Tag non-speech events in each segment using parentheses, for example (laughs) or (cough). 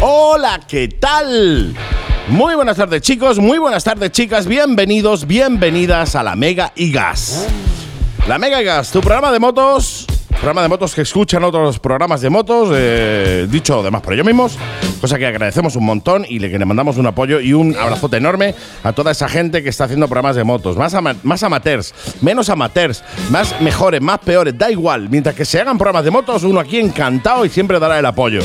Hola, ¿qué tal? Muy buenas tardes chicos, muy buenas tardes chicas, bienvenidos, bienvenidas a la Mega y Gas. La Mega y Gas, tu programa de motos, programa de motos que escuchan otros programas de motos, eh, dicho además por ellos mismos, cosa que agradecemos un montón y le, que le mandamos un apoyo y un abrazote enorme a toda esa gente que está haciendo programas de motos, más, más amateurs, menos amateurs, más mejores, más peores, da igual, mientras que se hagan programas de motos, uno aquí encantado y siempre dará el apoyo.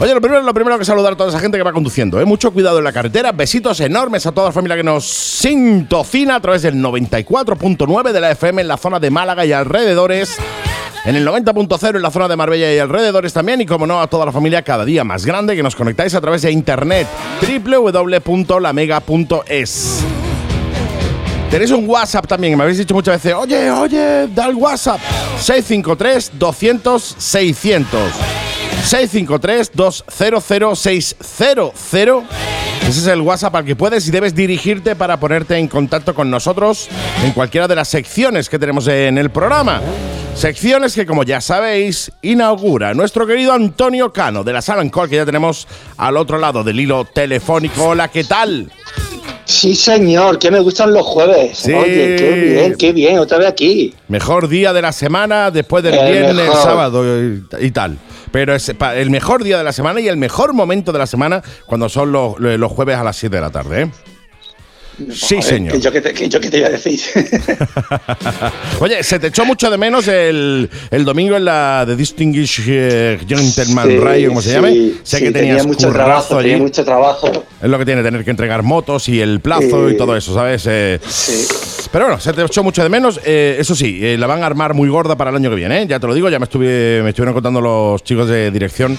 Oye, lo primero, lo primero que saludar a toda esa gente que va conduciendo, ¿eh? Mucho cuidado en la carretera, besitos enormes a toda la familia que nos sintocina a través del 94.9 de la FM en la zona de Málaga y alrededores, en el 90.0 en la zona de Marbella y alrededores también, y como no, a toda la familia cada día más grande que nos conectáis a través de internet, www.lamega.es. Tenéis un WhatsApp también, me habéis dicho muchas veces, oye, oye, da el WhatsApp. 653-200-600. 653-200-600. Ese es el WhatsApp al que puedes y debes dirigirte para ponerte en contacto con nosotros en cualquiera de las secciones que tenemos en el programa. Secciones que, como ya sabéis, inaugura nuestro querido Antonio Cano de la Sala Call, que ya tenemos al otro lado del hilo telefónico. Hola, ¿qué tal? Sí, señor, que me gustan los jueves. Sí. Oye, qué bien, qué bien, otra vez aquí. Mejor día de la semana después del El viernes, mejor. sábado y, y tal. Pero es el mejor día de la semana y el mejor momento de la semana cuando son los, los jueves a las 7 de la tarde. ¿eh? Sí, señor. Que yo, que te, que yo que te iba a decir. (laughs) Oye, se te echó mucho de menos el, el domingo en la de Distinguished Gentleman Sí, Ride, como se sí, llame. Sé sí, que tenía mucho trabajo, allí. tenía mucho trabajo. Es lo que tiene tener que entregar motos y el plazo y todo eso, ¿sabes? Eh, Sí. Pero bueno, se te echó mucho de menos. Eh, eso sí, eh, la van a armar muy gorda para el año que viene, ¿eh? Ya te lo digo, ya me, estuve, me estuvieron contando los chicos de dirección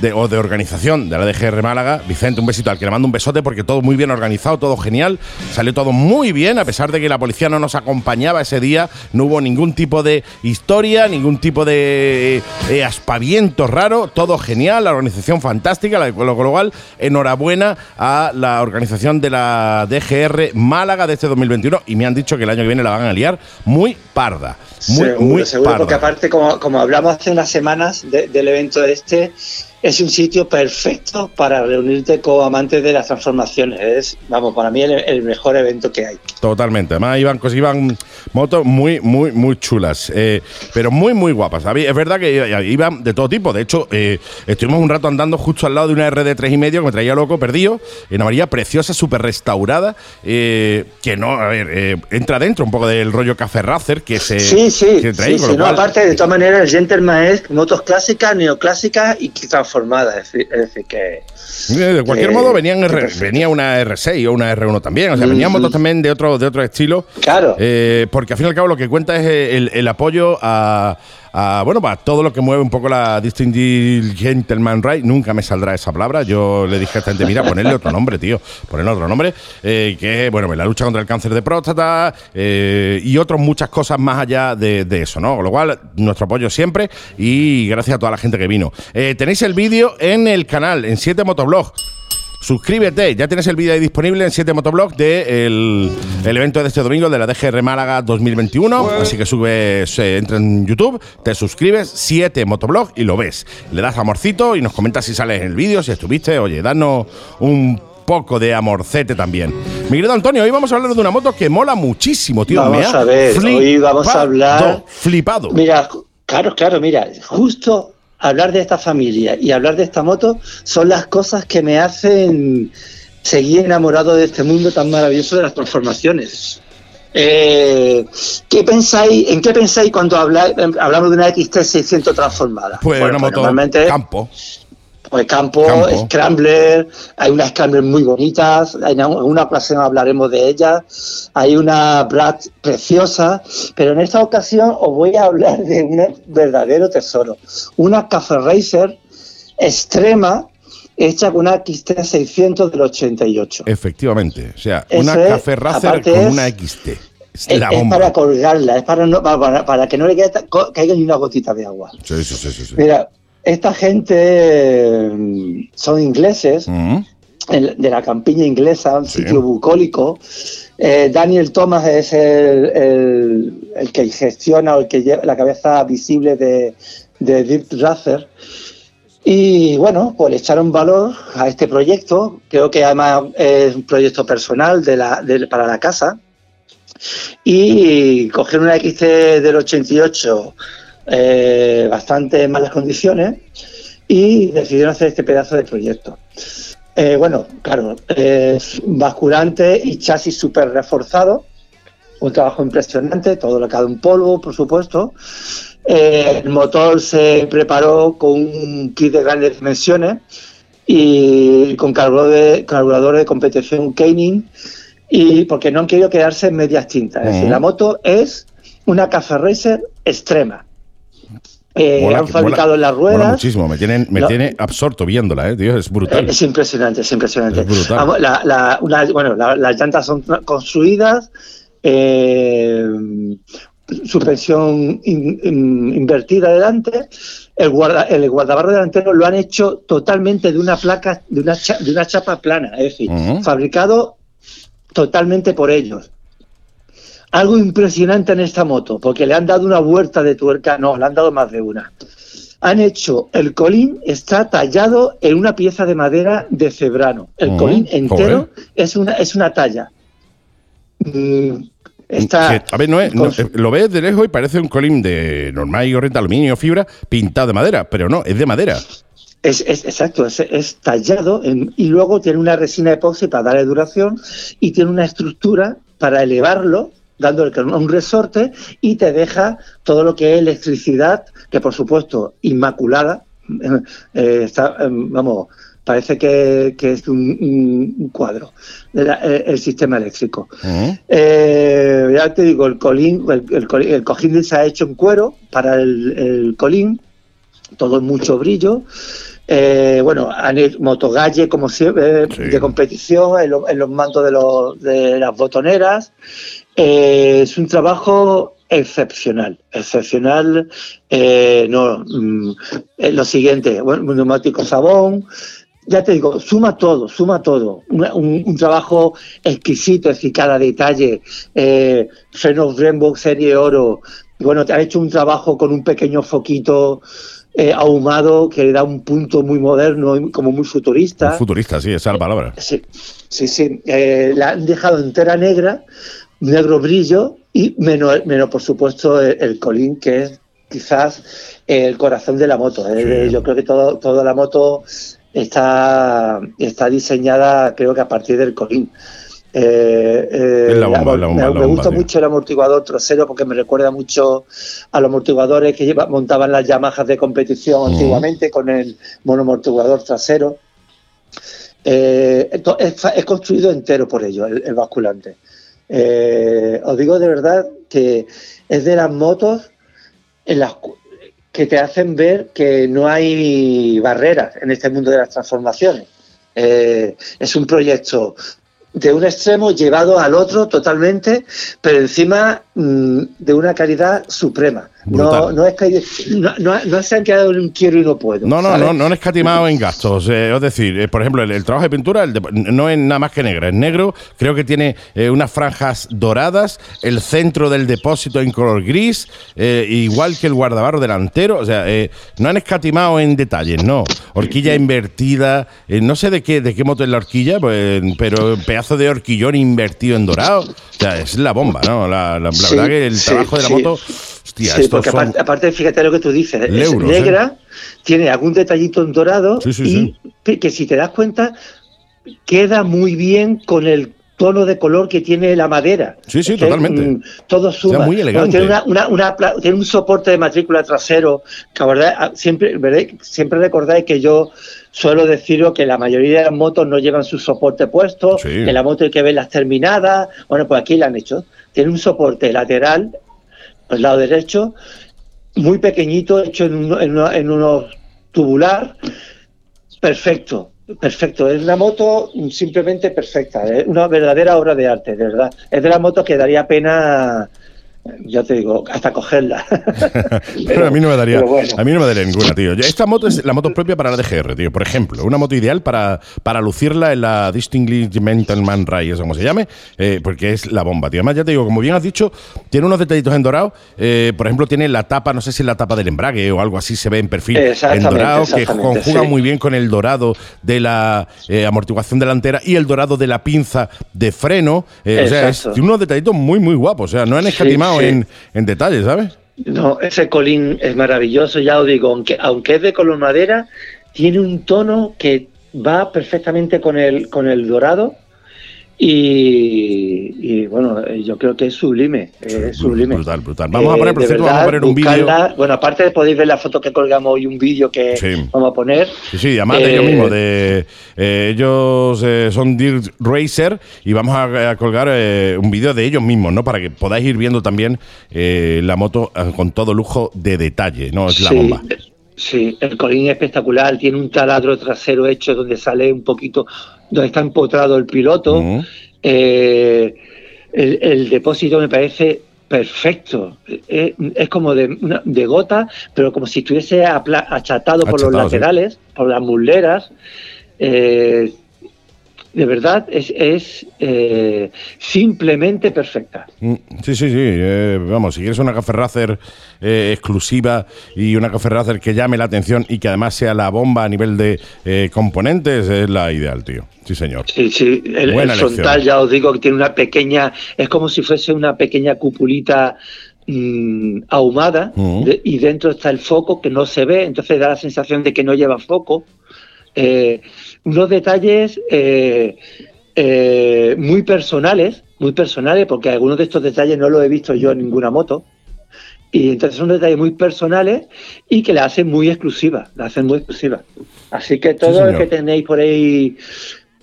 de, o de organización de la DGR Málaga. Vicente, un besito al que le mando un besote porque todo muy bien organizado, todo genial. Salió todo muy bien, a pesar de que la policía no nos acompañaba ese día. No hubo ningún tipo de historia, ningún tipo de eh, aspaviento raro. Todo genial, la organización fantástica. la- lo cual, enhorabuena a la organización de la DGR Málaga de este 2021. Y me han dicho que el año que viene la van a liar muy parda. Muy, seguro, muy seguro, parda. porque aparte, como, como hablamos hace unas semanas de- del evento este, es un sitio perfecto para reunirte con amantes de las transformaciones. Es, vamos, para mí el, el mejor evento que hay. Totalmente. Además, iban, iban motos muy, muy, muy chulas. eh, pero muy, muy guapas. Es verdad que iban de todo tipo. De hecho, eh, estuvimos un rato andando justo al lado de una RD 3,5 que me traía loco, perdido. En amarilla preciosa, súper restaurada. eh, que no, a ver, entra dentro un poco del rollo Café Racer que se Sí, sí, no, aparte de todas maneras el Gentleman es motos clásicas, neoclásicas y transformadas, es decir, es decir que Eh, De cualquier Eh, modo, venían R- venía una R6 o una R1 también. O sea, venían motos también de otro, de otro estilo. Claro. Eh, porque al fin y al cabo lo que cuenta es el, el apoyo a, a, bueno, para todo lo que mueve un poco la Distinguished Gentleman Ride. Nunca me saldrá esa palabra. Yo le dije a esta gente, mira, ponerle otro nombre, tío. Ponerle otro nombre. eh, que bueno, la lucha contra el cáncer de próstata eh, y otras muchas cosas más allá de, de eso, ¿no? Con lo cual, nuestro apoyo siempre y gracias a toda la gente que vino. Eh, tenéis el vídeo en el canal, en 7 Motoblog. Suscríbete, ya tienes el vídeo ahí disponible en 7 Motoblog del el evento de este domingo de la DGR Málaga 2021. Así que subes, eh, entra en YouTube, te suscribes, 7 Motoblog y lo ves. Le das amorcito y nos comentas si sales en el vídeo, si estuviste. Oye, danos un poco de amorcete también. Mi querido Antonio, hoy vamos a hablar de una moto que mola muchísimo, tío. Vamos a ver, hoy vamos a hablar- Flipado. Mira, claro, claro, mira, justo hablar de esta familia y hablar de esta moto son las cosas que me hacen seguir enamorado de este mundo tan maravilloso de las transformaciones. Eh, ¿qué pensáis, ¿En qué pensáis cuando habláis, hablamos de una XT600 transformada? Pues Bueno, una moto normalmente campo. Pues campo, Campo. Scrambler, hay unas Scrambler muy bonitas, en una ocasión hablaremos de ellas, hay una Brad preciosa, pero en esta ocasión os voy a hablar de un verdadero tesoro, una Café Racer extrema hecha con una XT600 del 88. Efectivamente. O sea, Eso una es, Racer con es- una XT. Es para colgarla, es para, no- para, para que no le quede- caiga ni una gotita de agua. Sí, sí, sí, sí. Mira, esta gente mm, son ingleses, Mm. de la campiña inglesa, un Sí. sitio bucólico. Eh, Daniel Thomas es el, el- el que gestiona o el que lleva la cabeza visible de, de Deep Racer. Y bueno, pues le echaron valor a este proyecto. Creo que además es un proyecto personal de la, para la casa. Y cogieron una XT del 88 eh, bastante malas condiciones y decidieron hacer este pedazo de proyecto. Eh, bueno, claro, es basculante y chasis súper reforzado, un trabajo impresionante, todo lo que ha un polvo, por supuesto. Eh, el motor se preparó con un kit de grandes dimensiones y con carburador de, competición Keining y porque no han querido quedarse en medias tintas. Es decir, la moto es una caza racer extrema. Eh, han fabricado en las ruedas. muchísimo, me, tienen, me tiene absorto viéndola, ¿eh? es brutal. Es impresionante, es impresionante. bueno, las llantas son construidas, eh, suspensión invertida delante, el, guarda, el guardabarro delantero lo han hecho totalmente de una placa, de una, de una chapa plana, es decir, fabricado totalmente por ellos algo impresionante en esta moto, porque le han dado una vuelta de tuerca, no, le han dado más de una. Han hecho, el colín está tallado en una pieza de madera de cebrano. El colín entero es una, es una talla. Mm, está a ver, no es, lo ves de lejos y parece un colín de normal y corriente aluminio fibra pintado de madera, pero no, es de madera. Es, exacto, es, tallado y luego tiene una resina epoxi para darle duración y tiene una estructura para elevarlo dándole un resorte y te deja todo lo que es electricidad, que por supuesto inmaculada, eh, está, em, vamos, parece que, es un, cuadro eh, el, sistema eléctrico. Eh, ya te digo, el colín, el, cojín se ha hecho en cuero para el, colín, todo mucho brillo. bueno, han motogalle como siempre, de competición en, los mantos de, de las botoneras. Eh, es un trabajo excepcional, excepcional. Eh, no, mm, eh, lo siguiente, bueno, neumático sabón, ya te digo, suma todo, suma todo. Un, trabajo exquisito, es decir, cada detalle. Eh, frenos Brembo serie oro. Bueno, te ha hecho un trabajo con un pequeño foquito ahumado que le da un punto muy moderno, como muy futurista. futurista, sí, esa es la palabra. Sí, sí, sí. la han dejado entera negra negro brillo y menos, menos por supuesto, el, colín, que es quizás el corazón de la moto. ¿eh? Yo creo que todo, toda la moto está, está diseñada, creo que a partir del colín. me, gusta mucho el amortiguador trasero porque me recuerda mucho a los amortiguadores que montaban las Yamahas de competición antiguamente con el monoamortiguador trasero. Eh, es, construido entero por ello, el basculante. Eh, os digo de verdad que es de las motos en las que te hacen ver que no hay barreras en este mundo de las transformaciones. Eh, es un proyecto de un extremo llevado al otro totalmente, pero encima mm, de una calidad suprema. No, no, es que no, se han quedado en un quiero y no puedo. No, no, no, no han escatimado en gastos. Eh, es decir, eh, por ejemplo, el, trabajo de pintura no es nada más que negro. Es negro, creo que tiene eh, unas franjas doradas, el centro del depósito en color gris, igual que el guardabarro delantero. O sea, no han escatimado en detalles, no. Horquilla invertida, no sé de qué, de qué moto es la horquilla, pues, pero pedazo de horquillón invertido en dorado. O sea, es la bomba, ¿no? La, verdad que el trabajo de la moto sí, porque aparte, fíjate lo que tú dices, es negra, tiene algún detallito en dorado y que si te das cuenta queda muy bien con el tono de color que tiene la madera. Sí, sí, totalmente. todo suma. muy elegante. tiene, un soporte de matrícula trasero, que verdad, ah, siempre, siempre recordáis que yo suelo deciros que la mayoría de las motos no llevan su soporte puesto, en la moto hay que ver las terminadas. Bueno, pues aquí la han hecho. Tiene un soporte lateral al lado derecho, muy pequeñito, hecho en, en, unos tubular, perfecto, perfecto. Es una moto simplemente perfecta, es una verdadera obra de arte, de verdad. Es de la moto que daría pena ya te digo, hasta cogerla. (laughs) pero, a mí no me daría, a mí no me daría ninguna, tío. Esta moto es la moto propia para la DGR, tío. Por ejemplo, una moto ideal para, para lucirla en la Distinguished Man Race, como se llame, eh, porque es la bomba, tío. Además, ya te digo, como bien has dicho, tiene unos detallitos en dorado. Eh, por ejemplo, tiene la tapa, no sé si es la tapa del embrague o algo así se ve en perfil en dorado, que conjuga muy bien con el dorado de la eh, amortiguación delantera y el dorado de la pinza de freno. o sea, es unos detallitos muy, muy guapos. O sea, no han escatimado en, en detalles, ¿sabes? No, ese colín es maravilloso, ya os digo, aunque, aunque es de color madera, tiene un tono que va perfectamente con el, con el dorado y, bueno, yo creo que es sublime, es sublime. Brutal, brutal. Vamos a poner, por cierto, vamos a poner un vídeo. Bueno, aparte podéis ver la foto que colgamos hoy, un vídeo que vamos a poner. Sí, sí, además de ellos eh, mismos, de, eh, ellos eh, son Dirt Racer y vamos a, colgar un vídeo de ellos mismos, ¿no? Para que podáis ir viendo también la moto con todo lujo de detalle, ¿no? Es la bomba. Sí, el colín es espectacular, tiene un taladro trasero hecho donde sale un poquito donde está empotrado el piloto. Eh, el, depósito me parece perfecto. Eh, es, como de, gota, pero como si estuviese achatado, por los laterales, por las muleras. Eh, de verdad es, es eh, simplemente perfecta. Mm, sí, sí, sí. Eh, vamos, si quieres una café racer eh, exclusiva y una café racer que llame la atención y que además sea la bomba a nivel de componentes, es la ideal, tío. Sí, señor. Sí, sí. El, frontal, ya os digo que tiene una pequeña. Es como si fuese una pequeña cupulita mm, ahumada mm. y dentro está el foco que no se ve, entonces da la sensación de que no lleva foco. Eh, unos detalles eh, eh, muy personales, muy personales, porque algunos de estos detalles no los he visto yo en ninguna moto. Y entonces son detalles muy personales y que la hacen muy exclusiva, la hacen muy exclusiva. Así que todo lo que tenéis por ahí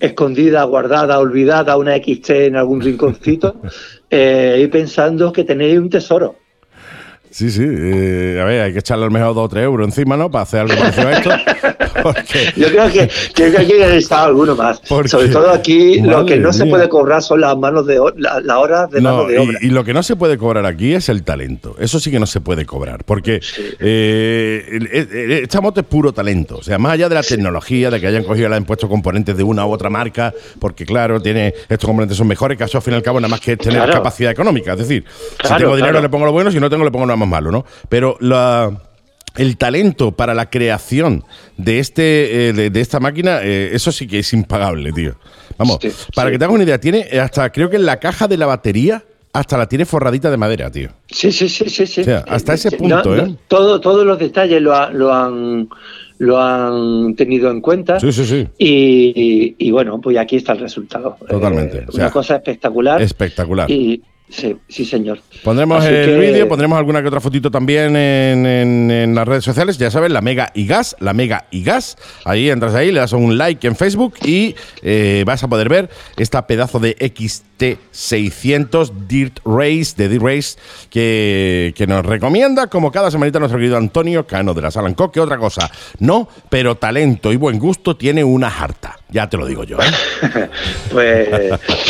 escondida, guardada, olvidada, una XT en algún rinconcito, (laughs) eh, y pensando que tenéis un tesoro. Sí, sí. a ver, hay que echarle al mejor dos o tres euros encima, ¿no? Para hacer algo parecido a esto. (laughs) Yo creo que, que, que aquí estado alguno más. Sobre todo aquí lo que no se puede cobrar son las manos de la, hora de mano de obra. Y, lo que no se puede cobrar aquí es el talento. Eso sí que no se puede cobrar. Porque eh, esta moto es puro talento. O sea, más allá de la tecnología, de que hayan cogido la han puesto componentes de una u otra marca, porque claro, tiene estos componentes son mejores, que eso al fin y al cabo nada más que tener capacidad económica. Es decir, si tengo dinero le pongo lo bueno, si no tengo le pongo lo más malo, ¿no? Pero la el talento para la creación de este eh, de, esta máquina, eh, eso sí que es impagable, tío. Vamos, para que te hagas una idea, tiene hasta creo que en la caja de la batería hasta la tiene forradita de madera, tío. Sí, sí, sí, sí, sí. hasta ese punto, ¿eh? todo, todos los detalles lo, han lo han tenido en cuenta. Sí, sí, sí. Y, bueno, pues aquí está el resultado. Totalmente. Eh, una cosa espectacular. Espectacular. Y, Sí, sí, señor. Pondremos el vídeo, pondremos alguna que otra fotito también en, las redes sociales. Ya saben, la Mega y Gas, la Mega y Gas. Ahí entras ahí, le das un like en Facebook y eh, vas a poder ver esta pedazo de XT600 Dirt Race, de Dirt Race, que, que, nos recomienda, como cada semanita, nuestro querido Antonio Cano de la Salanco. Que otra cosa, no, pero talento y buen gusto tiene una jarta. Ya te lo digo yo. ¿eh? (laughs) pues,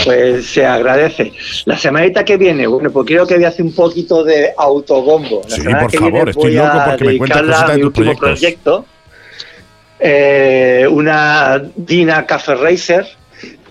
pues se agradece. La semanita que viene, bueno, pues creo que voy a hacer un poquito de autobombo. sí, por favor, estoy loco porque me cuentas cositas de tus proyecto. Eh, una Dina Cafe Racer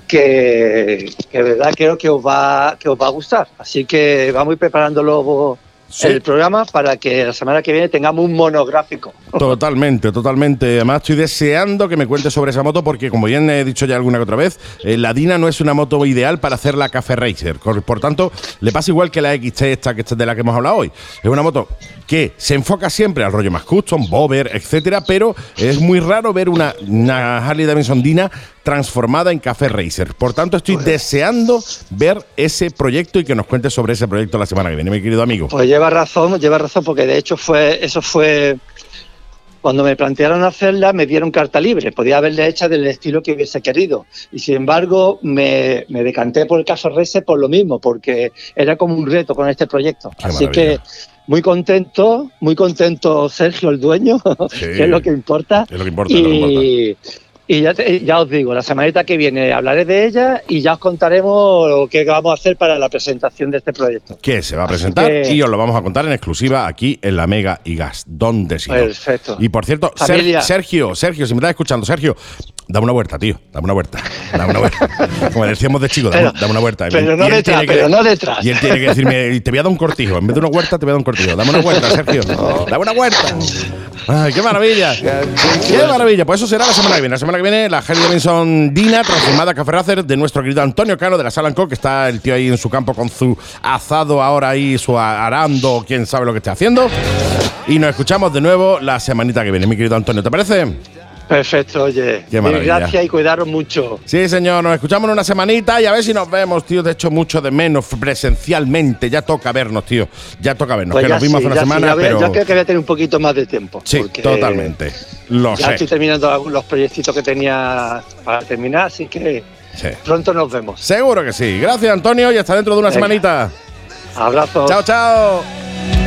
que, que de verdad creo que os va que os va a gustar. Así que vamos a ir preparándolo el programa para que la semana que viene tengamos un monográfico. Totalmente, totalmente. Además, estoy deseando que me cuentes sobre esa moto porque, como bien he dicho ya alguna que otra vez, eh, la Dina no es una moto ideal para hacer la Café Racer. Por tanto, le pasa igual que la XT esta, que esta de la que hemos hablado hoy. Es una moto que se enfoca siempre al rollo más custom, bober, etcétera, pero es muy raro ver una, una Harley Davidson Dina transformada en Café Racer. Por tanto, estoy pues- deseando ver ese proyecto y que nos cuentes sobre ese proyecto la semana que viene, mi querido amigo. Pues lleva razón, lleva razón, porque de hecho fue, eso fue cuando me plantearon hacerla, me dieron carta libre. Podía haberla hecha del estilo que hubiese querido. Y sin embargo, me, decanté por el Café Racer por lo mismo, porque era como un reto con este proyecto. Así que muy contento, muy contento Sergio, el dueño, (laughs) que es lo que importa. Es lo que importa, y, Y ya, ya os digo, la semanita que viene hablaré de ella y ya os contaremos lo que vamos a hacer para la presentación de este proyecto. Que se va a presentar que- y os lo vamos a contar en exclusiva aquí en la Mega y Gas. ¿Dónde si? Perfecto. Y por cierto, Ser-. Sergio, Sergio, si me estás escuchando, Sergio, dame una vuelta, tío. Dame una vuelta. Dame una vuelta. (laughs) Como decíamos de chico, dame, Pero- dame una vuelta. pero Y no detrás, que- pero no detrás. Y él tiene que decirme, te voy a dar un cortijo. En vez de una huerta, te voy a dar un cortijo. Dame una vuelta, Sergio. (laughs) Dame una vuelta. Ay, qué maravilla. Qué maravilla. Pues eso será la semana que viene. La semana que viene, la Harley Davidson Dina, transformada a Café Racer, de nuestro querido Antonio Cano de la Sala Co, que está el tío ahí en su campo con su asado ahora ahí, su arando, quién sabe lo que esté haciendo. Y nos escuchamos de nuevo la semanita que viene, mi querido Antonio. ¿Te parece? Perfecto, oye. Gracias y cuidaros mucho. Sí, señor, nos escuchamos en una semanita y a ver si nos vemos, tío. De hecho, mucho de menos presencialmente. Ya toca vernos, tío. Ya toca vernos. Pues que ya nos vimos sí, hace una sí, semana, pero. Yo creo que voy a tener un poquito más de tiempo. Sí, totalmente. Lo Ya sé. estoy terminando los proyectitos que tenía para terminar, así que Sí. pronto nos vemos. Seguro que sí. Gracias, Antonio, y hasta dentro de una Venga. semanita. Abrazos. Chao, chao.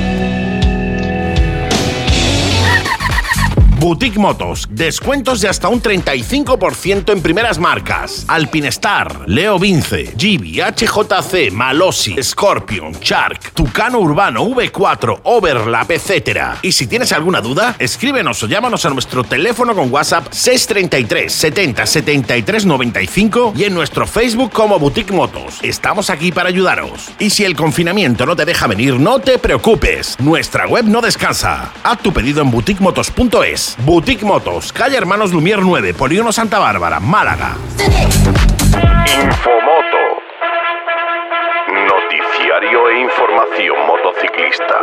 Boutique Motos, descuentos de hasta un 35% en primeras marcas. Alpinestar, Leo Vince, Gibi, HJC, Malossi, Scorpion, Shark, Tucano Urbano, V4, Overlap, etc. Y si tienes alguna duda, escríbenos o llámanos a nuestro teléfono con WhatsApp 633 70 73 95 y en nuestro Facebook como Boutique Motos. Estamos aquí para ayudaros. Y si el confinamiento no te deja venir, no te preocupes. Nuestra web no descansa. Haz tu pedido en boutiquemotos.es. Boutique Motos, calle Hermanos Lumier 9, Polígono Santa Bárbara, Málaga. Infomoto. Noticiario e información motociclista.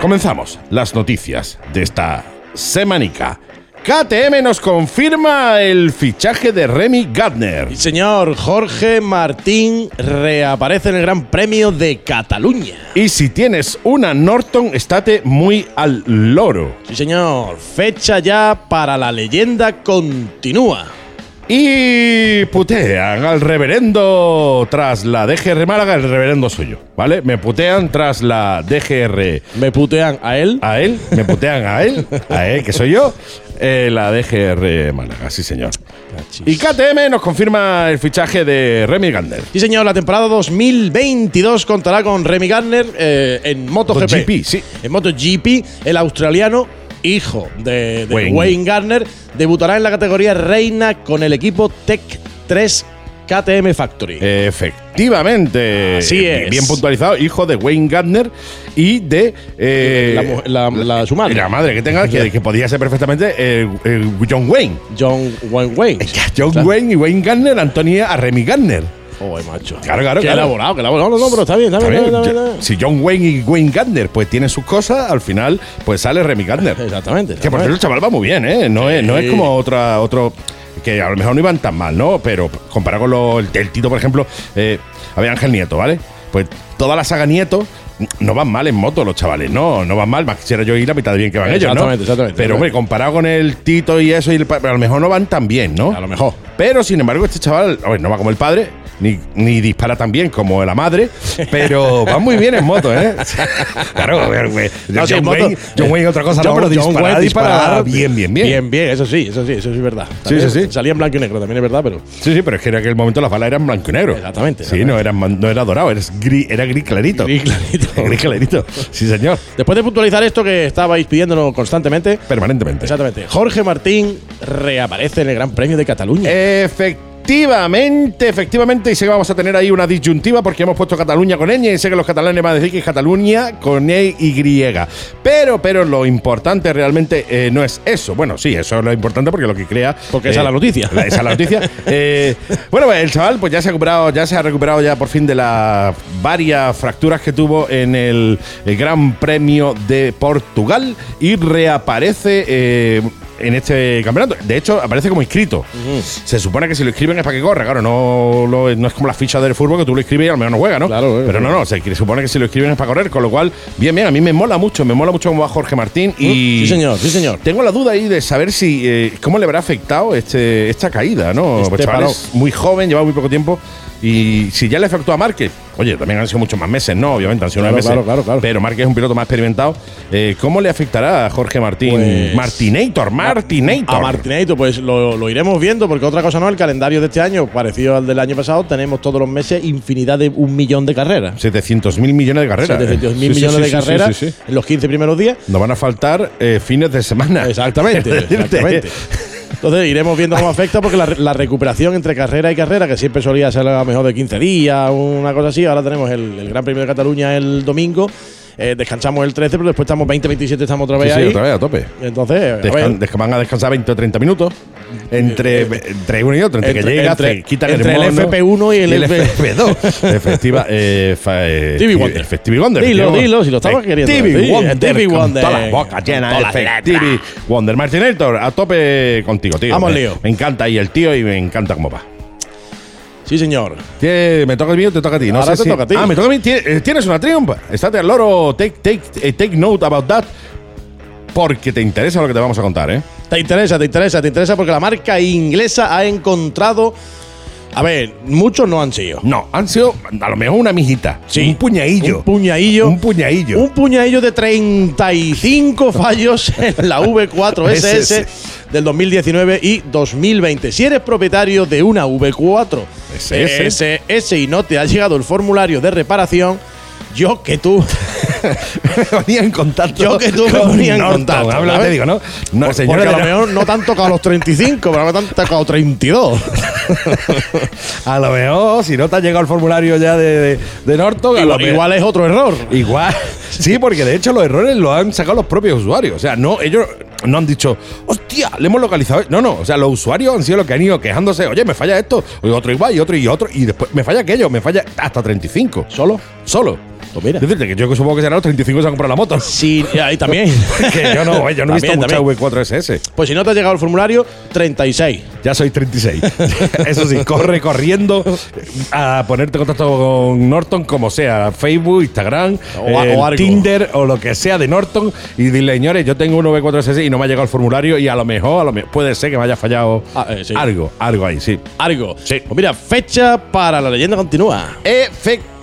Comenzamos las noticias de esta semanica. KTM nos confirma el fichaje de Remy Gardner. Y señor Jorge Martín reaparece en el Gran Premio de Cataluña. Y si tienes una Norton, estate muy al loro. Sí, señor. Fecha ya para la leyenda continúa. Y putean al reverendo tras la DGR Málaga, el reverendo suyo, ¿vale? Me putean tras la DGR Me putean a él. a él, me putean a él, a él, que soy yo, eh, la DGR Málaga, sí señor. Y KTM nos confirma el fichaje de Remy Gardner. Sí, señor, la temporada 2022 contará con Remy Gardner eh, en MotoGP. MotoGP, sí. En MotoGP, el australiano, hijo de, de Wayne. Wayne. Gardner, debutará en la categoría reina con el equipo Tech 3 KTM Factory. Efectivamente. Así es. Bien puntualizado, hijo de Wayne Gardner y de. eh, La mu- la- la- su madre. La madre que tenga, que, que podía ser perfectamente eh, eh, John Wayne. John Wayne Wayne. John Claro. Wayne y Wayne Gardner, Antonia a Remy Gardner. Joder, macho. Claro, claro, Qué claro. elaborado, qué elaborado. No, no, pero está bien, está bien. está bien, yo- está bien. Si John Wayne y Wayne Gardner pues tienen sus cosas, al final pues sale Remy Gardner. (laughs) Exactamente. Que por cierto el chaval va muy bien, ¿eh? No, es, no es como otra, otro. Que a lo mejor no iban tan mal, ¿no? Pero comparado con lo, el, el Tito, por ejemplo, eh, a ver, Ángel Nieto, ¿vale? Pues toda la saga Nieto no van mal en moto los chavales, no, no van mal. Más quisiera yo ir la mitad de bien que van ellos, ¿no? Exactamente, exactamente. Pero, hombre, comparado con el Tito y eso, y el a lo mejor no van tan bien, ¿no? A lo mejor. Pero, sin embargo, este chaval, a ver, no va como el padre, ni, ni dispara tan bien como la madre, pero va muy bien en moto, ¿eh? (laughs) claro, a ver, güey. No, John, Wayne, John Wayne otra cosa, no, pero John dispara, Wayne dispara dispara bien, bien, bien. Bien, bien, eso sí, eso sí, eso sí es verdad. Sí, sí, sí. Salía en blanco y negro, también es verdad, pero. Sí, sí, pero es que en aquel momento las balas eran blanco y negro. Exactamente, Sí, no, man- no era dorado, era gris, era gris clarito. Gris clarito. (laughs) gris clarito. Sí, señor. Después de puntualizar esto que estabais pidiéndonos constantemente, Permanentemente. exactamente, Jorge Martín reaparece en el Gran Premio de Cataluña. Efectivamente, efectivamente, y sé que vamos a tener ahí una disyuntiva porque hemos puesto Cataluña con ñ y sé que los catalanes van a decir que es Cataluña con E Y. Pero, pero lo importante realmente eh, no es eso. Bueno, sí, eso es lo importante porque lo que crea. Porque esa es la noticia. la- (laughs) esa es la noticia. Eh, bueno, pues el chaval pues ya se ha recuperado, ya se ha recuperado ya por fin de las varias fracturas que tuvo en el, el Gran Premio de Portugal y reaparece. En este campeonato. De hecho, aparece como inscrito. Se supone que si lo escriben es para que corra, claro. No, lo- no es como las fichas del fútbol que tú lo escribes y al menos no juega, ¿no? Claro, Pero no, no. Se supone que si lo escriben es para correr, con lo cual, bien, bien. A mí me mola mucho, me mola mucho cómo va Jorge Martín. Y Mm, Sí, señor, sí, señor. tengo la duda ahí de saber si eh, cómo le habrá afectado este, esta caída, ¿no? Este Pues chaval muy joven, lleva muy poco tiempo. Y si ya le afectó a Márquez, oye, también han sido muchos más meses, ¿no? Obviamente han sido Claro, nueve meses. claro, claro, claro. Pero Márquez es un piloto más experimentado. Eh, ¿Cómo le afectará a Jorge Martín? Pues- Martinator, Martinator. A Martinator, pues lo, lo iremos viendo, porque otra cosa no, el calendario de este año, parecido al del año pasado, tenemos todos los meses infinidad de un millón de carreras. 700 mil millones de carreras. 700 mil sí, millones sí, de sí, carreras en los 15 primeros días. Nos van a faltar eh, fines de semana. Exactamente, (laughs) exactamente. Entonces iremos viendo cómo afecta, porque la, la recuperación entre carrera y carrera, que siempre solía ser a lo mejor de 15 días, una cosa así, ahora tenemos el, el Gran Premio de Cataluña el domingo, eh, descansamos el 13, pero después estamos 20-27, estamos otra Sí, vez sí, ahí. otra vez a tope. Entonces, a Descan- desca- van a descansar 20 o 30 minutos. Entre, entre uno y otro, entre, que entre- llega, entre- quitan entre el mono FP1 y el FP2. Efectiva, (laughs) eh, fa- eh, Stevie Wonder. Wonder. Dilo, dilo, si lo estaba queriendo decir. Wonder. Stevie con Wonder. Toda la boca llena Con de todas las Wonder. Martinator, a tope contigo, tío. Vamos, me, lío. me encanta ahí el tío y me encanta cómo va. Sí, señor. ¿Qué, ¿Me toca a mí o te toca a ti? No Ahora sé te si- toca a ti. Ah, me toca a mí. Eh, Tienes una triunfa. Estate al loro. Take, take, eh, take note about that. Porque te interesa lo que te vamos a contar, ¿eh? Te interesa, te interesa, te interesa porque la marca inglesa ha encontrado. A ver, muchos no han sido. No, han sido a lo mejor una mijita. Sí. Un puñadillo. Un puñadillo. Un puñadillo. Un puñadillo de 35 fallos en la V4 SS SS. Del 2019 y 2020. Si eres propietario de una V4 SS. SS y no te ha llegado el formulario de reparación, yo que tú. (laughs) me ponía en contacto. Yo que tú me ponía en contacto, Habla, te digo, ¿no? No, Porque señora a lo mejor no te han tocado los 35, pero te han tocado 32. A lo mejor, si no te ha llegado el formulario ya de, de, de Norton, igual, me- igual es otro error. Igual. (laughs) Sí, porque de hecho los errores los han sacado los propios usuarios. O sea, no, ellos no han dicho, hostia, le hemos localizado. No, no. O sea, los usuarios han sido los que han ido quejándose, oye, me falla esto, y otro igual, y otro y otro, y después me falla aquello, me falla hasta 35. ¿Solo? Solo. Pues mira. Es decir, que yo supongo que serán los 35 se han comprado la moto. Sí, ahí también. (laughs) que yo no, yo no he visto mucha también. V4SS. Pues si no te ha llegado el formulario, 36. Ya soy 36. (laughs) Eso sí, corre corriendo a ponerte en contacto con Norton, como sea, Facebook, Instagram, O eh. Tinder o lo que sea de Norton y dile, señores, yo tengo un V4SS y no me ha llegado el formulario y a lo mejor, a lo mejor puede ser que me haya fallado Ah, eh, sí. algo, algo ahí, sí. Algo. Sí. Pues mira, fecha para la leyenda continúa. Efectivamente,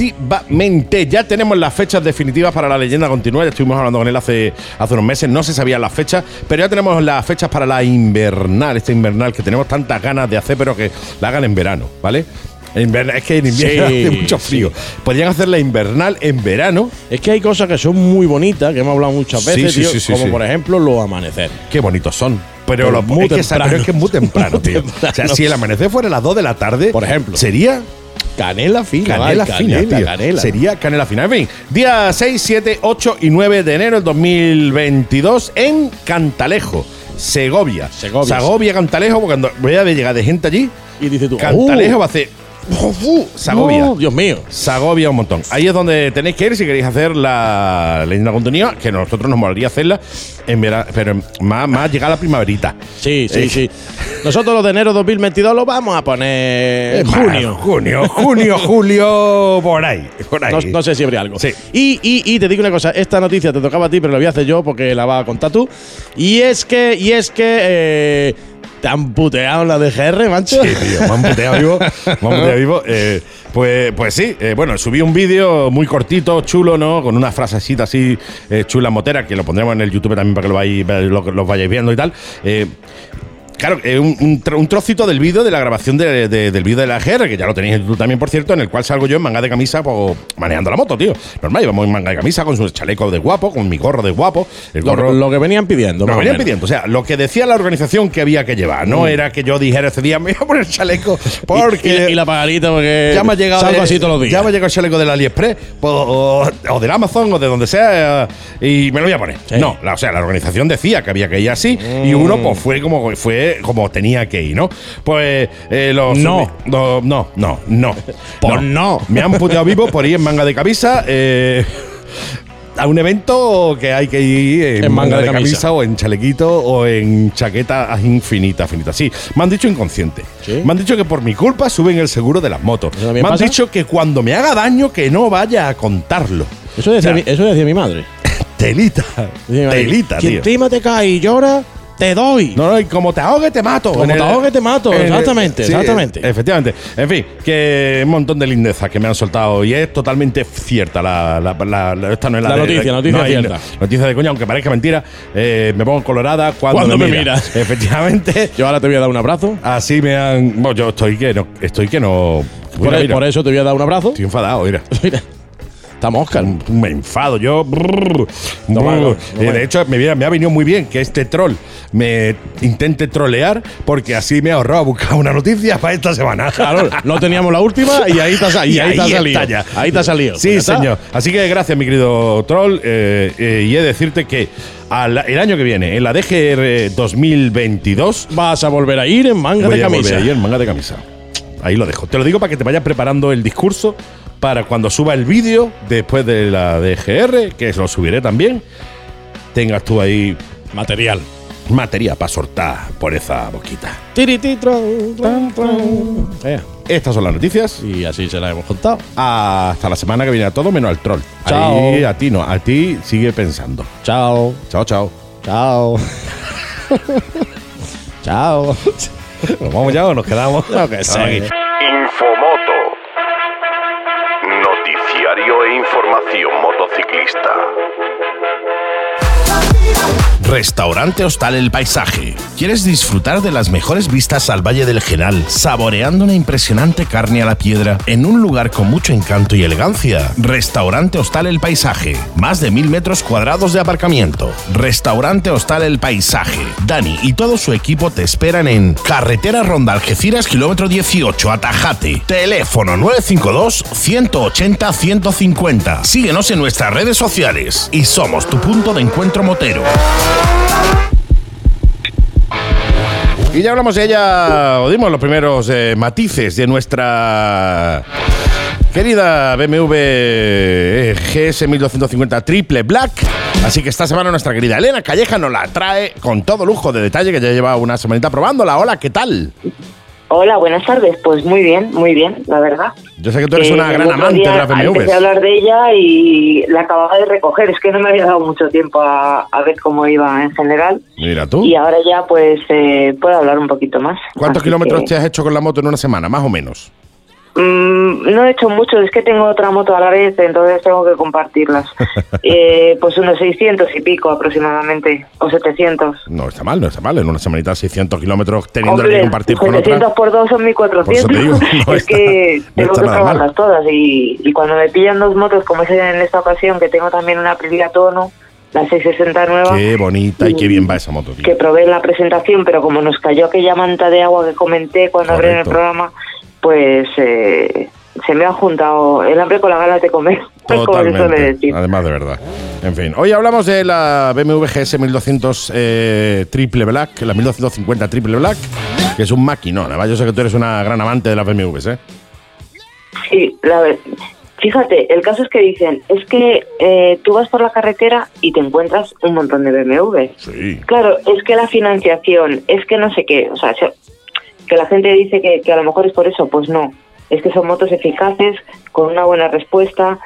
ya tenemos las fechas definitivas para la leyenda continua. Ya estuvimos hablando con él hace, hace unos meses, no se sabían las fechas, pero ya tenemos las fechas para la invernal, esta invernal que tenemos tantas ganas de hacer, pero que la hagan en verano, ¿vale? En es que en invierno (laughs) Sí, hace mucho frío. Podrían hacer la invernal en verano. Es que hay cosas que son muy bonitas, que hemos hablado muchas Sí, veces, sí, tío, sí, sí, como sí. por ejemplo los amaneceres. Qué bonitos son. Pero, Pero lo, muy es que, pero es que es muy temprano, (laughs) tío. O sea, si el amanecer fuera a las 2 de la tarde, Por ejemplo. sería Canela fina, Canela vale, fina, canela, tío. canela. Sería canela fina. En fin, día 6, 7, 8 y 9 de enero del 2022 en Cantalejo, Segovia. Segovia. Segovia, Cantalejo, porque cuando voy a llegar de gente allí, Y dices tú, Cantalejo "Uh, va a hacer. Segovia. no, Dios mío. Segovia un montón. Ahí es donde tenéis que ir si queréis hacer la leyenda continua, que a nosotros nos molaría hacerla en verano, pero más, más llegar a la primaverita. Sí, sí, Eh, sí. Nosotros los de enero 2022 los vamos a poner en junio. Junio, junio, (laughs) julio, por ahí. Por ahí. No, no sé si habría algo. Sí. Y, y- y te digo una cosa, esta noticia te tocaba a ti, pero la voy a hacer yo porque la vas a contar tú. Y es que, y es que eh, te han puteado la DGR, mancho. Sí, tío, me han puteado vivo. Me han puteado vivo. (laughs) Eh, pues, pues sí, eh, bueno, subí un vídeo muy cortito, chulo, ¿no? Con una frasecita así eh, chula motera, que lo pondremos en el YouTube también para que lo, lo, lo vayáis viendo y tal. Claro, un, un un trocito del vídeo de la grabación de- de- del vídeo de la GR, que ya lo tenéis en YouTube también, por cierto, en el cual salgo yo en manga de camisa pues, manejando la moto, tío. Normal, íbamos en manga de camisa con su chaleco de guapo, con mi gorro de guapo. El Lo, gorro, lo que venían pidiendo. nos más o venían menos. pidiendo. O sea, lo que decía la organización que había que llevar. No era que yo dijera ese día, me voy a poner chaleco (laughs) porque. Y, y la- y la pagarita porque ya me ha llegado. salgo de- así todos los días. Ya me ha llegado el chaleco del AliExpress pues, o, o del Amazon o de donde sea y me lo voy a poner. Sí. No, la, o sea, la organización decía que había que ir así y uno pues fue como fue como tenía que ir, ¿no? Pues eh, los No. no, no, no, no. Pues no. Me han puteado vivo por ir en manga de camisa. eh, a un evento que hay que ir en, manga, de, camisa. o en chalequito o en chaqueta infinita, finita. Sí, me han dicho inconsciente. ¿Sí? Me han dicho que por mi culpa suben el seguro de las motos. ¿Eso también Me han pasa? dicho que cuando me haga daño que no vaya a contarlo. Eso decía, O sea, mi, eso decía mi madre. (laughs) Telita. Telita, Si tío. encima te cae y llora, te doy. No, no, y como te ahogue, te mato. Como te ahogue, te mato. Exactamente, exactamente. Efectivamente. En fin, que un montón de lindezas que me han soltado y es totalmente cierta la, la- la- la- esta no es la, La de- noticia, no noticia hay- cierta. Noticia de coña, aunque parezca mentira, eh, me pongo colorada cuando, Cuando me miras. (laughs) Efectivamente. Yo ahora te voy a dar un abrazo. Así me han. Bueno, yo estoy que no. Estoy que no. Por, Mira, e- mira, por eso te voy a dar un abrazo. Estoy enfadado, mira. (laughs) Mira, estamos Oscar. Me enfado yo. brrr, brrr. Eh, de hecho, me, ha venido muy bien que este troll me intente trolear porque así me ha ahorrado buscar una noticia para esta semana. Claro, no teníamos la última y ahí te ha, y ahí te ha ahí salido. está ya. Ahí te ha salido. Sí, está. señor. Así que gracias, mi querido troll. eh, eh, y he de decirte que al- el año que viene, en la DGR 2022, Vas a volver a ir en manga voy de a volver camisa. ahí en manga de camisa. Ahí lo dejo. Te lo digo para que te vayas preparando el discurso para cuando suba el vídeo después de la DGR, que lo subiré también, tengas tú ahí Material. materia para soltar por esa boquita. Tiriti, tron, tron, tron. Eh, Estas son las noticias. Y así se la hemos contado. Hasta la semana que viene a todo menos al troll. Chao. Ahí, a ti no, a ti sigue pensando. Chao. Chao, chao. Chao. (laughs) Chao. ¿Nos vamos ya o nos quedamos? Estamos sé. Motociclista. Restaurante Hostal El Paisaje. ¿Quieres disfrutar de las mejores vistas al Valle del Genal, saboreando una impresionante carne a la piedra en un lugar con mucho encanto y elegancia? Restaurante Hostal El Paisaje. Más de mil metros cuadrados de aparcamiento. Restaurante Hostal El Paisaje. Dani y todo su equipo te esperan en Carretera Ronda Algeciras, kilómetro 18, Atajate. Teléfono 952 180 150. Síguenos en nuestras redes sociales y somos tu punto de encuentro motero. Y ya hablamos de ella, o dimos los primeros eh, matices de nuestra querida BMW GS 1250 Triple Black. Así que esta semana nuestra querida Elena Calleja nos la trae con todo lujo de detalle que ya lleva una semanita probándola. Hola, ¿qué tal? Hola, buenas tardes. Pues muy bien, muy bien, la verdad. Yo sé que tú eres Eh, una gran amante de día las Empecé a hablar de ella y la acababa de recoger. Es que no me había dado mucho tiempo a, a ver cómo iba en general. Mira tú. Y ahora ya pues eh, puedo hablar un poquito más. ¿Cuántos Así kilómetros que, te has hecho con la moto en una semana, más o menos? Mm, no he hecho mucho, es que tengo otra moto a la vez, entonces tengo que compartirlas. (laughs) Eh, pues unos 600 y pico aproximadamente, o 700. No está mal, no está mal. En una semanita 600 kilómetros teniendo que Hombre, compartir con 700 otra. por 2 son Por 1400. eso te digo, (laughs) no (laughs) es está- que no tengo que probarlas todas. Y, y cuando me pillan dos motos, como es en esta ocasión, que tengo también una Aprilia Tono, la 660 nueva, Qué bonita y qué bien va esa moto, tío. que probé en la presentación, pero como nos cayó aquella manta de agua que comenté cuando en el programa, pues eh, se me ha juntado el hambre con las ganas de comer, (laughs) Totalmente. Además de verdad. En fin, hoy hablamos de la BMW GS 1200 eh, Triple Black, la 1250 Triple Black, que es un maquinón. Además, yo sé que tú eres una gran amante de las BMWs, ¿eh? Sí, la Fíjate, el caso es que dicen, es que eh, tú vas por la carretera y te encuentras un montón de BMW. Sí. Claro, es que la financiación, es que no sé qué, o sea, se- que la gente dice que, que a lo mejor es por eso, pues no. Es que son motos eficaces, con una buena respuesta,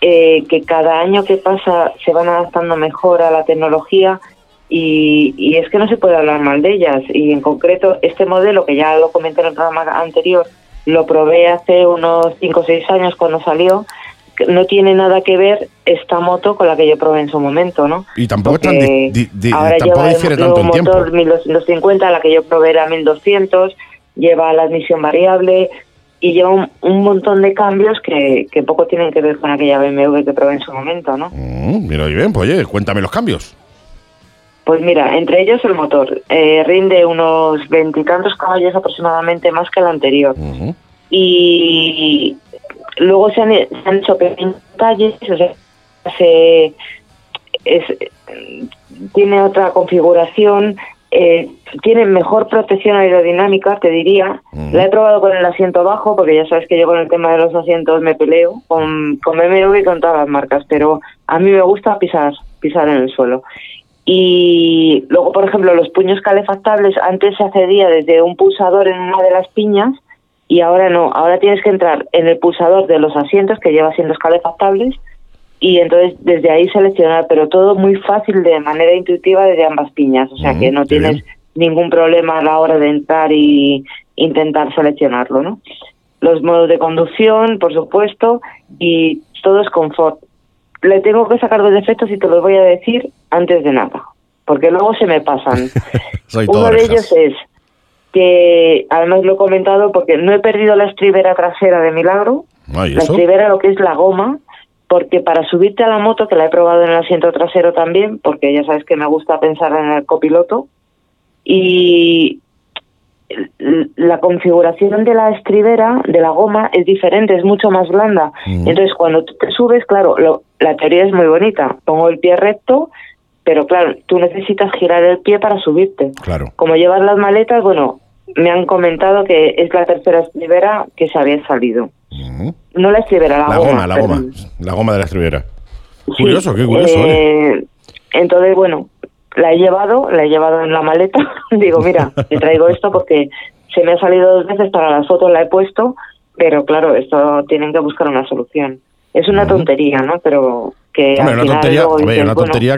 eh, que cada año que pasa se van adaptando mejor a la tecnología y, y es que no se puede hablar mal de ellas. Y en concreto, este modelo, que ya lo comenté en el programa anterior, lo probé hace unos 5 o 6 años cuando salió, no tiene nada que ver esta moto con la que yo probé en su momento, ¿no? Y tampoco, es tan Porque di- di- di- ahora tampoco lleva difiere el tanto nuevo en tiempo. motor 1250, la que yo probé era 1200, lleva la admisión variable y lleva un, un montón de cambios que, que poco tienen que ver con aquella BMW que probé en su momento, ¿no? Mm, mira, y bien, pues oye, cuéntame los cambios. Pues mira, entre ellos el motor eh, rinde unos veintitantos caballos aproximadamente más que el anterior. Y luego se han, se han hecho pequeños detalles, o sea, se, es, tiene otra configuración, eh, tiene mejor protección aerodinámica, te diría. La he probado con el asiento bajo, porque ya sabes que yo con el tema de los asientos me peleo, con, con BMW y con todas las marcas, pero a mí me gusta pisar, pisar en el suelo. Y luego, por ejemplo, los puños calefactables, antes se accedía desde un pulsador en una de las piñas y ahora no. Ahora tienes que entrar en el pulsador de los asientos, que lleva asientos calefactables, y entonces desde ahí seleccionar, pero todo muy fácil de manera intuitiva desde ambas piñas, o sea que no tienes bien. ningún problema a la hora de entrar y intentar seleccionarlo, ¿no? Los modos de conducción, por supuesto, y todo es confort. Le tengo que sacar dos defectos y te los voy a decir antes de nada, porque luego se me pasan. (laughs) Uno de ellos es que, además lo he comentado, porque no he perdido la estribera trasera de milagro, Ah, ¿y la estribera lo que es la goma, porque para subirte a la moto, que la he probado en el asiento trasero también, porque ya sabes que me gusta pensar en el copiloto, y la configuración de la estribera, de la goma, es diferente, es mucho más blanda. Mm. Entonces, cuando tú te subes, claro, lo- la teoría es muy bonita. Pongo el pie recto, pero claro, tú necesitas girar el pie para subirte. Claro. Como llevas las maletas, bueno, me han comentado que es la tercera estribera que se había salido. Mm. No la estribera, la, La goma, la goma. perdón. La goma de la estribera. Sí, Curioso, qué curioso, oye. eh, Entonces, bueno, la he llevado, la he llevado en la maleta. (laughs) Digo, mira, te traigo esto porque se me ha salido dos veces para las fotos, la he puesto, pero claro, esto tienen que buscar una solución. Es una tontería, ¿no? Pero que Hombre, al una tontería- luego bueno,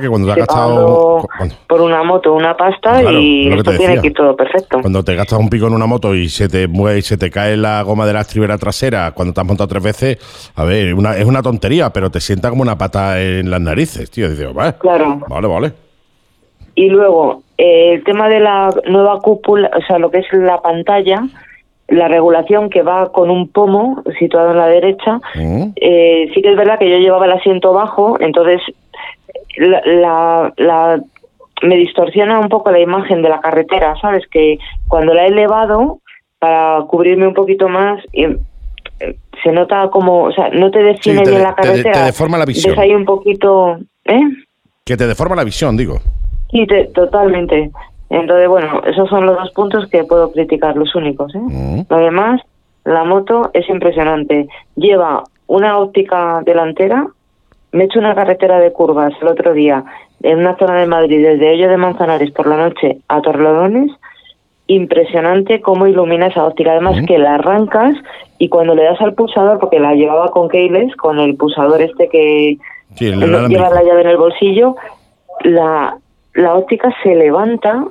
que cuando te has gastado- cuando- por una moto una pasta Claro, y esto tiene que ir todo perfecto. Cuando te gastas un pico en una moto y se te mueve y se te cae la goma de la estribera trasera cuando te has montado tres veces, a ver, una, es una tontería, pero te sienta como una pata en las narices, tío. Dices, vale, Claro. vale, vale. Y luego, eh, el tema de la nueva cúpula, o sea, lo que es la pantalla, la regulación que va con un pomo situado en la derecha, Mm. eh, sí que es verdad que yo llevaba el asiento bajo, entonces la, la, la- me distorsiona un poco la imagen de la carretera, ¿sabes? Que cuando la he elevado para cubrirme un poquito más, eh, eh, se nota como, o sea, no te define Sí, te bien de- la te de- te carretera. deforma la visión. Ahí un poquito, ¿eh? Que te deforma la visión, digo. Sí, te- totalmente. Entonces, bueno, esos son los dos puntos que puedo criticar, los únicos. ¿eh? Mm. Lo demás, la moto es impresionante. Lleva una óptica delantera. Me he hecho una carretera de curvas el otro día en una zona de Madrid, desde Hoyo de Manzanares por la noche a Torrelodones. Impresionante cómo ilumina esa óptica. Además, Mm. que la arrancas y cuando le das al pulsador, porque la llevaba con keyless, con el pulsador este que Sí, lleva la llave en el bolsillo, la, la óptica se levanta.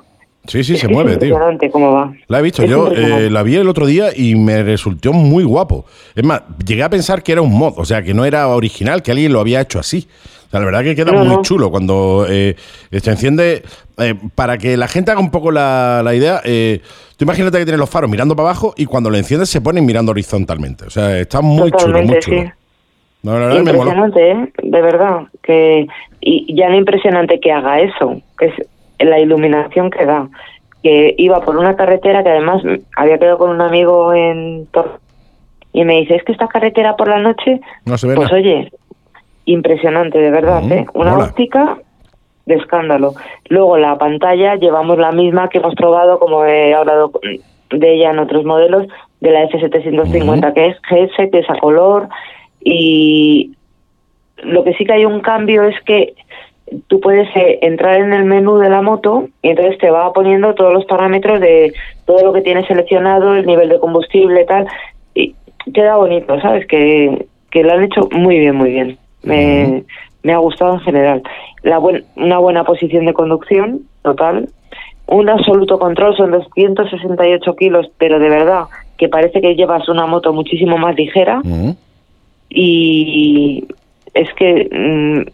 Sí, sí, Es se que mueve, es tío. impresionante cómo va. La he visto, Es yo impresionante. eh, la vi el otro día y me resultó muy guapo. Es más, llegué a pensar que era un mod, o sea, que no era original, que alguien lo había hecho así. O sea, la verdad que queda No, muy no. chulo cuando eh, se enciende. eh, para que la gente haga un poco la, la idea, eh, tú imagínate que tienes los faros mirando para abajo y cuando lo enciendes se ponen mirando horizontalmente. O sea, está muy chulo, muy chulo. sí. No, la verdad que me moló. Impresionante, ¿eh? De verdad. que Y ya no impresionante que haga eso, que es la iluminación que da. Que iba por una carretera que además había quedado con un amigo en Tor y me dice, es que esta carretera por la noche, No se ve pues nada. oye, impresionante, de verdad, Mm, ¿eh? Una óptica de escándalo. Luego la pantalla llevamos la misma que hemos probado, como he hablado de ella en otros modelos, de la F750, que es GS, que es a color, y lo que sí que hay un cambio es que tú puedes eh, entrar en el menú de la moto y entonces te va poniendo todos los parámetros de todo lo que tienes seleccionado, el nivel de combustible, tal, y queda bonito, ¿sabes? Que, que lo han hecho muy bien, muy bien. Me, me ha gustado en general. La buen, una buena posición de conducción, total. Un absoluto control, son 268 kilos, pero de verdad que parece que llevas una moto muchísimo más ligera y es que mm,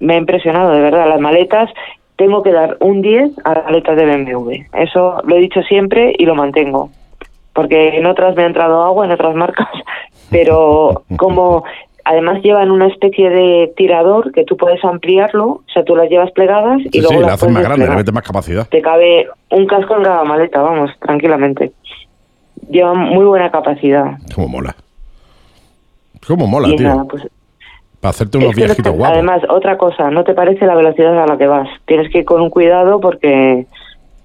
me ha impresionado, de verdad, las maletas. Tengo que dar un 10 a las maletas de BMW. Eso lo he dicho siempre y lo mantengo. Porque en otras me ha entrado agua, en otras marcas, (laughs) pero como además llevan una especie de tirador que tú puedes ampliarlo, o sea, tú las llevas plegadas y Sí, luego sí, la las haces más grande, le metes más capacidad. Te cabe un casco en cada maleta, vamos, tranquilamente. Llevan muy buena capacidad. Cómo mola. Cómo mola, y tío. nada, pues Para hacerte unos Es que viajitos guapos. Además, otra cosa, no te parece la velocidad a la que vas. Tienes que ir con un cuidado porque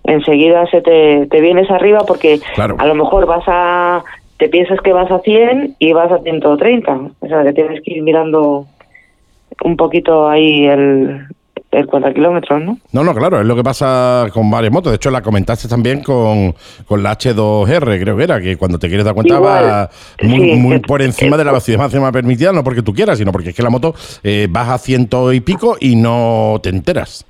enseguida se te, te vienes arriba porque Claro. a lo mejor vas a... Te piensas que vas a 100 y vas a 130. O sea, que tienes que ir mirando un poquito ahí el, el cuenta kilómetros, ¿no? No, no, claro, es lo que pasa con varias motos. De hecho, la comentaste también con, con la H2R, creo que era, que cuando te quieres dar cuenta Igual, va muy, sí, muy por encima de la velocidad máxima permitida, no porque tú quieras, sino porque es que la moto eh, vas a ciento y pico y no te enteras.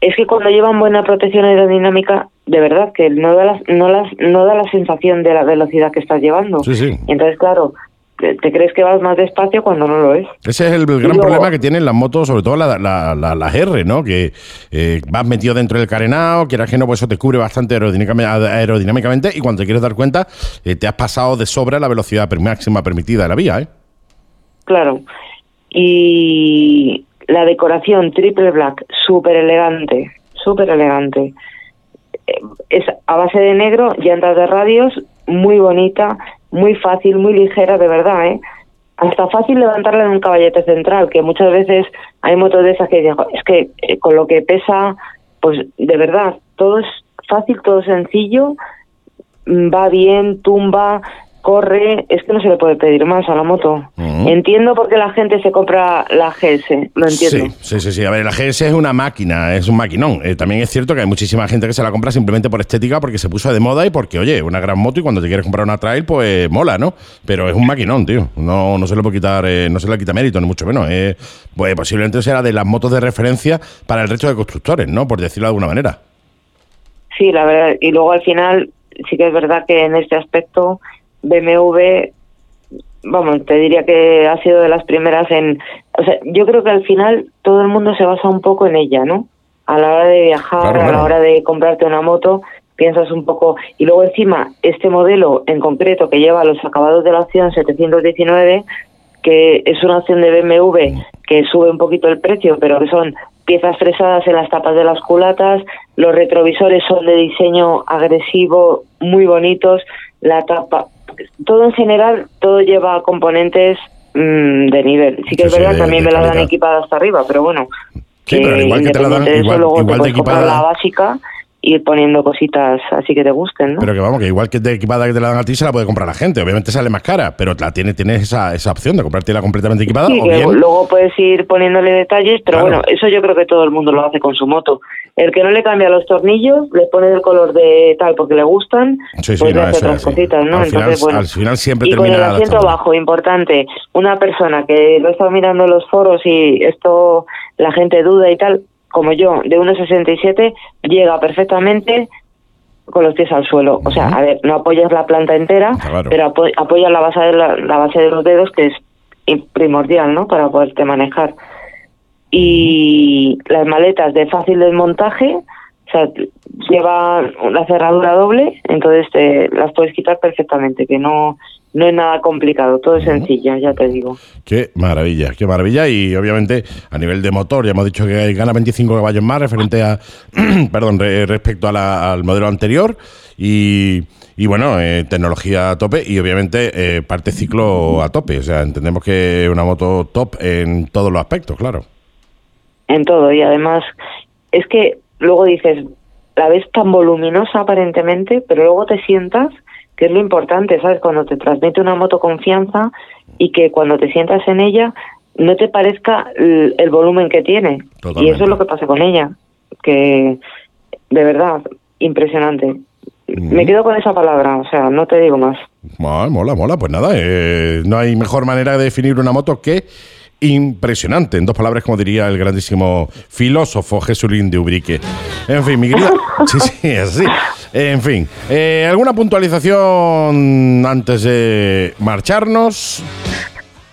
Es que cuando llevan buena protección aerodinámica, de verdad que no da la, no las, no da la sensación de la velocidad que estás llevando. Sí, sí. Entonces, claro, te, crees que vas más despacio cuando no lo es. Ese es el, el gran luego- problema que tienen las motos, sobre todo la- la- la- las R, ¿no? Que eh, vas metido dentro del carenado, quieras que no, pues eso te cubre bastante aerodinámicamente, aerodinámicamente y cuando te quieres dar cuenta, eh, te has pasado de sobra la velocidad máxima permitida de la vía, ¿eh? Claro. Y la decoración triple black, súper elegante, súper elegante. Eh, Es a base de negro, llantas de radios, muy bonita, muy fácil, muy ligera, de verdad, ¿eh? Hasta fácil levantarla en un caballete central, que muchas veces hay motos de esas que "Jo, es que eh, con lo que pesa, pues de verdad, todo es fácil, todo sencillo, mm, va bien, tumba, corre, es que no se le puede pedir más a la moto. Entiendo por qué la gente se compra la GS, lo entiendo. Sí, sí, sí, sí. A ver, la GS es una máquina, es un maquinón. Eh, también es cierto que hay muchísima gente que se la compra simplemente por estética, porque se puso de moda y porque, oye, una gran moto y cuando te quieres comprar una trail, pues mola, ¿no? Pero es un maquinón, tío. No, no se le puede quitar, eh, no se le quita mérito, ni mucho menos. Eh, pues posiblemente será de las motos de referencia para el resto de constructores, ¿no? Por decirlo de alguna manera. Sí, la verdad. Y luego al final, sí que es verdad que en este aspecto BMW, vamos, te diría que ha sido de las primeras en... O sea, yo creo que al final todo el mundo se basa un poco en ella, ¿no? A la hora de viajar, Claro, a la hora de comprarte una moto, piensas un poco... Y luego encima, este modelo en concreto que lleva los acabados de la opción 719, que es una opción de BMW que sube un poquito el precio, pero que son piezas fresadas en las tapas de las culatas, los retrovisores son de diseño agresivo, muy bonitos, la tapa, todo en general, todo lleva componentes mm, de nivel. Sí que Sí, es verdad, también me la dan equipada hasta arriba, pero bueno. Sí, pero igual que te la dan- de eso, igual- luego te igual de puedes comprar equipada- la básica ir poniendo cositas así que te gusten, ¿no? Pero que vamos, que igual que de equipada que te la dan a ti, se la puede comprar la gente. Obviamente sale más cara, pero la tiene, tienes esa, esa opción de comprártela completamente equipada Sí, o que bien. luego puedes ir poniéndole detalles, pero Claro. bueno, eso yo creo que todo el mundo lo hace con su moto. El que no le cambia los tornillos, le pone el color de tal porque le gustan, Sí, sí, pues no, hace otras cositas, ¿no? Al final- Entonces, bueno. al final siempre y con termina el asiento bajo, importante, una persona que lo está mirando en los foros y esto la gente duda y tal, como yo, de 1,67, llega perfectamente con los pies al suelo. O sea, a ver, no apoyas la planta entera, Claro. pero apo- apoyas la base, de la, la base de los dedos, que es primordial, ¿no? Para poderte manejar. Y las maletas de fácil desmontaje, o sea, lleva la cerradura doble, entonces te las puedes quitar perfectamente, que no, no es nada complicado, todo es sencillo, ya te digo. Qué maravilla, qué maravilla. Y obviamente a nivel de motor, ya hemos dicho que gana 25 caballos más referente a, (clears throat) perdón, re- respecto a la- al modelo anterior. Y, y bueno, eh, tecnología a tope y obviamente eh, parte ciclo a tope. O sea, entendemos que es una moto top en todos los aspectos, claro. en todo y además es que luego dices la ves tan voluminosa aparentemente pero luego te sientas que es lo importante sabes cuando te transmite una moto confianza y que cuando te sientas en ella no te parezca el, el volumen que tiene. Y eso es lo que pasa con ella que de verdad impresionante. Me quedo con esa palabra o sea no te digo más. Mola, mola, mola. Pues nada, eh, no hay mejor manera de definir una moto que impresionante. En dos palabras, como diría el grandísimo filósofo Jesulín de Ubrique. En fin, mi querida. (laughs) Sí, sí, así. En fin, eh, ¿alguna puntualización antes de marcharnos?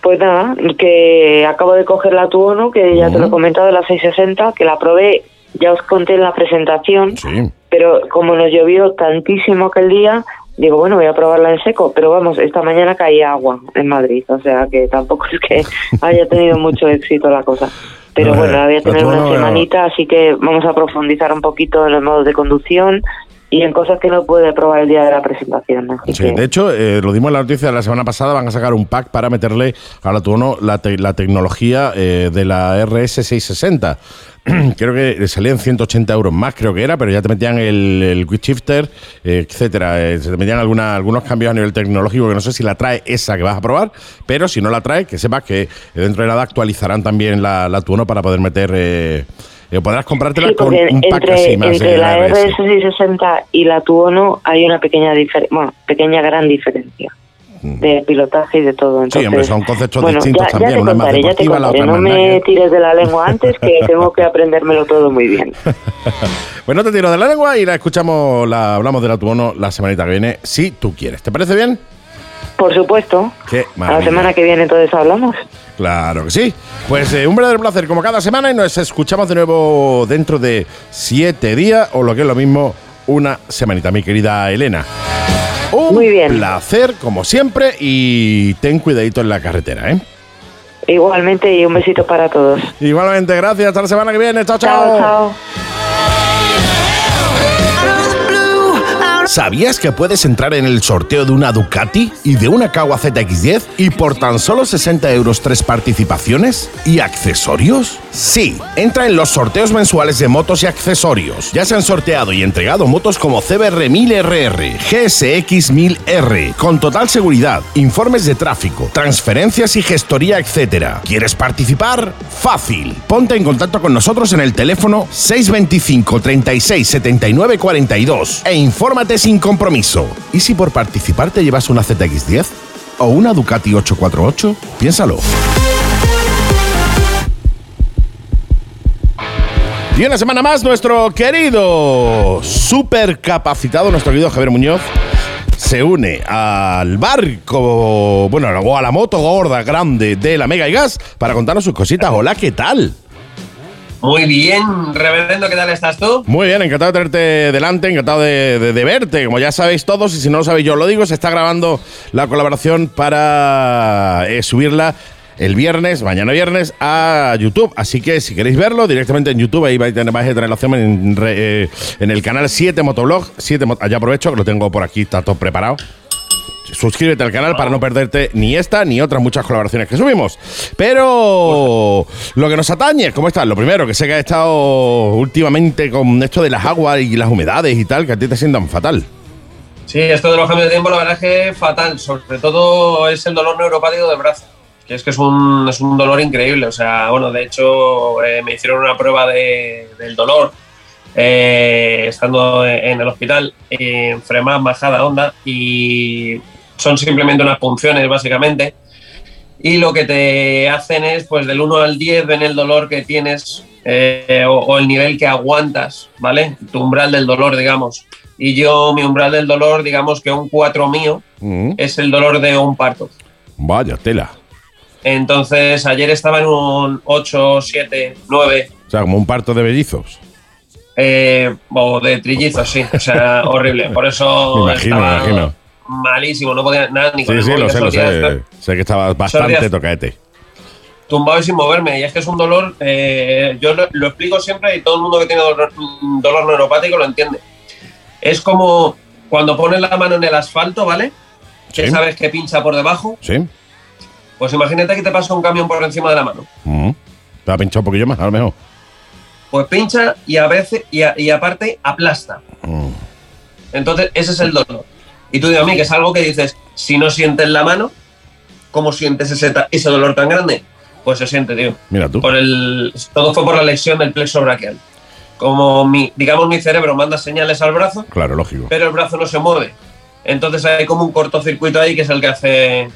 Pues nada, que acabo de coger la Tuono, que ya te lo he comentado, la 660, que la probé, ya os conté en la presentación, Sí. pero como nos llovió tantísimo aquel día, digo, bueno, voy a probarla en seco, pero vamos, esta mañana caía agua en Madrid, o sea que tampoco es que haya tenido mucho éxito la cosa. Pero No, bueno, voy a tener una semanita, así que vamos a profundizar un poquito en los modos de conducción y en cosas que no pude probar el día de la presentación. Así Sí, que- de hecho, eh, lo dimos en la noticia la semana pasada, van a sacar un pack para meterle a la Tuono la, te- la tecnología eh, de la RS660. (clears throat) creo que salían 180 euros más, creo que era, pero ya te metían el, el quick shifter, eh, etcétera. Se te metían alguna- algunos cambios a nivel tecnológico que no sé si la trae esa que vas a probar, pero si no la trae, que sepas que dentro de nada actualizarán también la, la Tuono para poder meter... eh, podrás comprártela Sí, con un pack entre, así más entre de la RS. RS660 y la Tuono hay una pequeña diferencia, bueno, pequeña gran diferencia de pilotaje y de todo. Entonces, hombre, son conceptos bueno, distintos ya, también, Ya te una es más contaré, ya te deportiva, la contaré. otra No me tires de la lengua antes, que (laughs) tengo que aprendérmelo todo muy bien. (laughs) Pues no te tiro de la lengua y la escuchamos, la hablamos de la Tuono la semanita que viene, si tú quieres. ¿Te parece bien? Por supuesto. Qué A la semana que viene entonces hablamos. Claro que sí. Pues eh, un verdadero placer como cada semana y nos escuchamos de nuevo dentro de siete días o lo que es lo mismo, una semanita, mi querida Elena. Un Muy bien. placer como siempre y ten cuidadito en la carretera, ¿eh? Igualmente y un besito para todos. Igualmente, gracias. Hasta la semana que viene. Chao, chao. Chao, chao. ¿Sabías que puedes entrar en el sorteo de una Ducati y de una Kawa ZX10 y por tan solo 60 euros tres participaciones y accesorios? Sí, entra en los sorteos mensuales de motos y accesorios. Ya se han sorteado y entregado motos como CBR 1000RR, GSX 1000R, con total seguridad, informes de tráfico, transferencias y gestoría, etc. ¿Quieres participar? Fácil. Ponte en contacto con nosotros en el teléfono 625 36 79 42 e infórmate sin compromiso. ¿Y si por participar te llevas una ZX10 o una Ducati 848? Piénsalo. Y una semana más, nuestro querido supercapacitado, nuestro querido Javier Muñoz, se une al barco, bueno, o a la moto gorda grande de la Mega y Gas para contarnos sus cositas. Hola, ¿qué tal? Muy bien, reverendo, ¿qué tal estás tú? Muy bien, encantado de tenerte delante, encantado de, verte. Como ya sabéis todos, y si no lo sabéis yo lo digo, se está grabando la colaboración para eh, subirla el viernes, mañana viernes, a YouTube. Así que si queréis verlo directamente en YouTube, ahí vais a tener, vais en, eh, en el canal 7 Motoblog. 7, Mo- allá aprovecho que lo tengo por aquí, está todo preparado. Suscríbete al canal para no perderte ni esta ni otras muchas colaboraciones que subimos. Pero lo que nos atañe, ¿cómo estás? Lo primero, que sé que has estado últimamente con esto de las aguas y las humedades y tal, que a ti te sientan fatal. Sí, esto de los cambios de tiempo, la verdad es que fatal. Sobre todo es el dolor neuropático del brazo. Que es que es un, es un dolor increíble. O sea, bueno, de hecho, eh, me hicieron una prueba de- del dolor eh, estando en el hospital, en FREMAP, bajada onda, y son simplemente unas punciones, básicamente. Y lo que te hacen es, pues del 1 al 10, ven el dolor que tienes eh, o, o el nivel que aguantas, ¿vale? Tu umbral del dolor, digamos. Y yo, mi umbral del dolor, digamos que un 4 mío Mm, es el dolor de un parto. vaya, tela. Entonces, ayer estaba en un 8, 7, 9 O sea, como un parto de bellizos. Eh, o de trillizos, sí. O sea, (laughs) horrible. Por eso Me imagino, me imagino. malísimo. No podía nada ni con Sí, sí, lo sé, lo sé. Sé que estabas bastante tocaete. Tumbado y sin moverme. Y es que es un dolor, eh, yo lo, lo explico siempre y todo el mundo que tiene dolor, dolor neuropático lo entiende. Es como cuando pones la mano en el asfalto, ¿vale? Que Sí. sabes que pincha por debajo. ¿Sí? Pues imagínate que te pasa un camión por encima de la mano. Mm. Te ha pinchado un poquillo más, a lo mejor. Pues pincha y a veces, y, a- y aparte aplasta. Mm. Entonces, ese es el dolor. Y tú digo a mí, que es algo que dices, si no sientes la mano, ¿cómo sientes ese, dolor tan grande? Pues se siente, tío. Mira tú. Por el, todo fue por la lesión del plexo braquial. Como mi, digamos, mi cerebro manda señales al brazo, Claro, lógico. pero el brazo no se mueve. Entonces hay como un cortocircuito ahí que es el que hace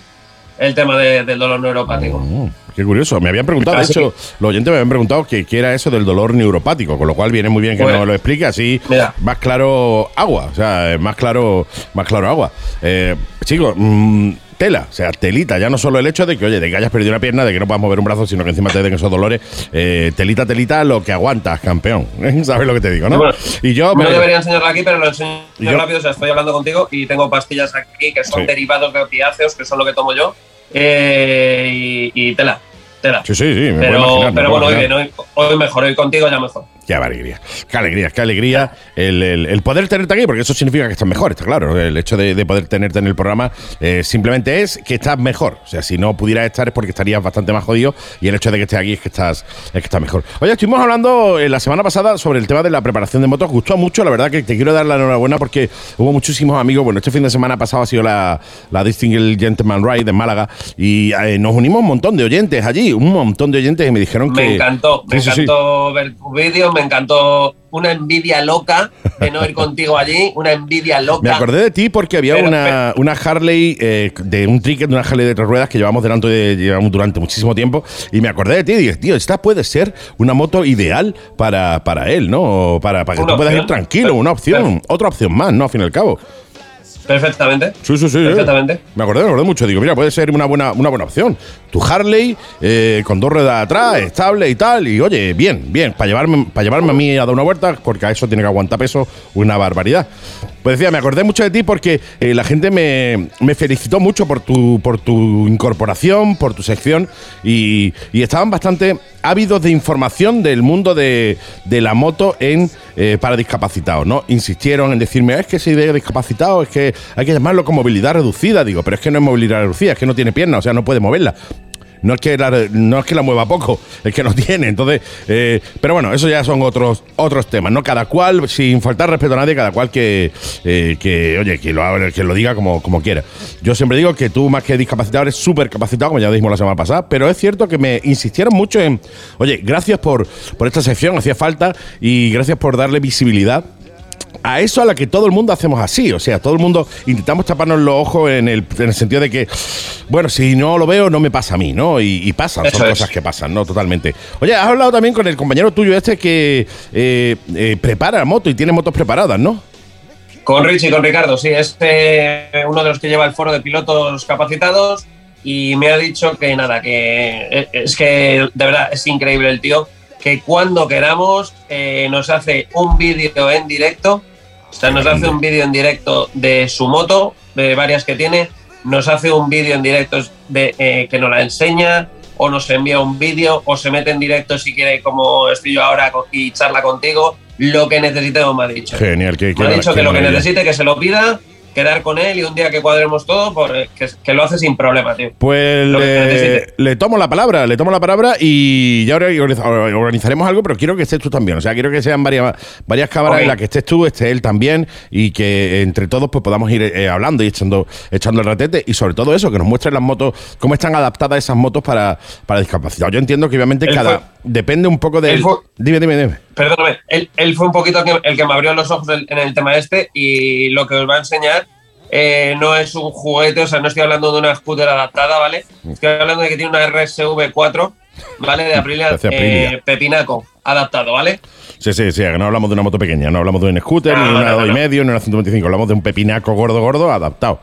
el tema de- del dolor neuropático. Oh, qué curioso. Me habían preguntado, de hecho, los oyentes me habían preguntado qué era eso del dolor neuropático, con lo cual viene muy bien que Pues, nos lo explique así mira. más claro agua, o sea, más claro, más claro agua. Eh, chicos, mm, tela, o sea, telita, ya no solo el hecho de que, oye, de que hayas perdido una pierna, de que no puedas mover un brazo, sino que encima te den esos dolores, eh, telita, telita, lo que aguantas, campeón. (laughs) ¿Sabes lo que te digo, no? Bueno, y yo No debería enseñarlo aquí, pero lo enseño yo- rápido. O sea, estoy hablando contigo y tengo pastillas aquí que son Sí. derivados de opiáceos, que son lo que tomo yo. Eh, y, y tela, tela. Sí, sí, sí, me puedo pero imaginar, me pero puedo bueno, hoy, imaginar. bien, hoy, hoy mejor, hoy contigo ya mejor. Qué alegría, qué alegría, qué alegría el, el- el poder tenerte aquí, porque eso significa que estás mejor, está claro. El hecho de, de poder tenerte en el programa eh, simplemente es que estás mejor. O sea, si no pudieras estar es porque estarías bastante más jodido y el hecho de que estés aquí es que estás, es que estás mejor. Oye, estuvimos hablando eh, la semana pasada sobre el tema de la preparación de motos. Gustó mucho, la verdad que te quiero dar la enhorabuena porque hubo muchísimos amigos. Bueno, este fin de semana pasado ha sido la, la Distinguished Gentleman Ride en Málaga y eh, nos unimos un montón de oyentes allí, un montón de oyentes y me dijeron que. Me encantó, me Sí, sí, sí. encantó ver tu vídeo, me encantó una envidia loca de no ir contigo allí, una envidia loca. Me acordé de ti porque había Pero- una, una Harley eh, de un tricket de una Harley de tres ruedas que llevamos delante de, llevamos durante muchísimo tiempo y me acordé de ti y dije, tío, esta puede ser una moto ideal para, para él, ¿no? Para, para que tú puedas ir tranquilo, una opción, otra opción más, ¿no? Al fin y al cabo. Perfectamente. Sí, sí, sí. Perfectamente. Me acordé, me acordé mucho. Digo, mira, puede ser una buena, una buena opción. Tu Harley, eh, con dos ruedas atrás, estable y tal. Y oye, bien, bien, para llevarme, para llevarme a mí a dar una vuelta, porque a eso tiene que aguantar peso una barbaridad. Pues decía, me acordé mucho de ti porque eh, la gente me, me felicitó mucho por tu, por tu incorporación, por tu sección, y, y estaban bastante ávidos de información del mundo de, de la moto en eh, para discapacitados, ¿no? Insistieron en decirme, es que si de discapacitado, es que hay que llamarlo con movilidad reducida. Digo, pero es que no es movilidad reducida, es que no tiene pierna, o sea, no puede moverla. No es que la, no es que la mueva poco, es que no (laughs) tiene. Entonces, eh, pero bueno, eso ya son otros otros temas, ¿no? Cada cual, sin faltar respeto a nadie, cada cual que, eh, que oye, que lo, que lo diga como, como quiera. Yo siempre digo que tú, más que discapacitado, eres súper capacitado, como ya dijimos la semana pasada, pero es cierto que me insistieron mucho en, oye, gracias por, por esta sección, hacía falta, y gracias por darle visibilidad a eso a la que todo el mundo hacemos así. O sea, todo el mundo intentamos taparnos los ojos en el, en el sentido de que, bueno, si no lo veo, no me pasa a mí, ¿no? Y, y pasan, Eso son es. cosas que pasan, ¿no? Totalmente. Oye, has hablado también con el compañero tuyo este que eh, eh, prepara moto y tiene motos preparadas, ¿no? Con Richie, con Ricardo, sí, es eh, uno de los que lleva el foro de pilotos capacitados y me ha dicho que nada, que eh, es que de verdad es increíble el tío, que cuando queramos eh, nos hace un vídeo en directo, o sea, nos hace un vídeo en directo de su moto, de varias que tiene, nos hace un vídeo en directo de, eh, que nos la enseña o nos envía un vídeo o se mete en directo si quiere como estoy yo ahora y charla contigo, lo que necesitemos me ha dicho. Genial, que, Me ha dicho que lo que necesite, que se lo pida, quedar con él y un día que cuadremos todo, eh, que, que lo hace sin problema, tío. Pues le, le tomo la palabra, le tomo la palabra y ya organiza- organizaremos algo, pero quiero que estés tú también. O sea, quiero que sean varias, varias cámaras Ok. en las que estés tú, esté él también y que entre todos pues podamos ir eh, hablando y echando, echando el ratete y sobre todo eso, que nos muestren las motos, cómo están adaptadas esas motos para, para discapacitados. Yo entiendo que obviamente cada... depende un poco de... él fue- Dime, dime, dime. Perdóname, él, él fue un poquito el que me abrió los ojos en el tema este y lo que os va a enseñar eh, no es un juguete, o sea, no estoy hablando de una scooter adaptada, ¿vale? Estoy hablando de que tiene una RSV4, ¿vale? De Aprilia, eh, Pepinaco, adaptado, ¿vale? Sí, sí, sí, no hablamos de una moto pequeña, no hablamos de un scooter, No, ni no, una no, dos y no. medio, ni una 125, hablamos de un pepinaco gordo, gordo, adaptado.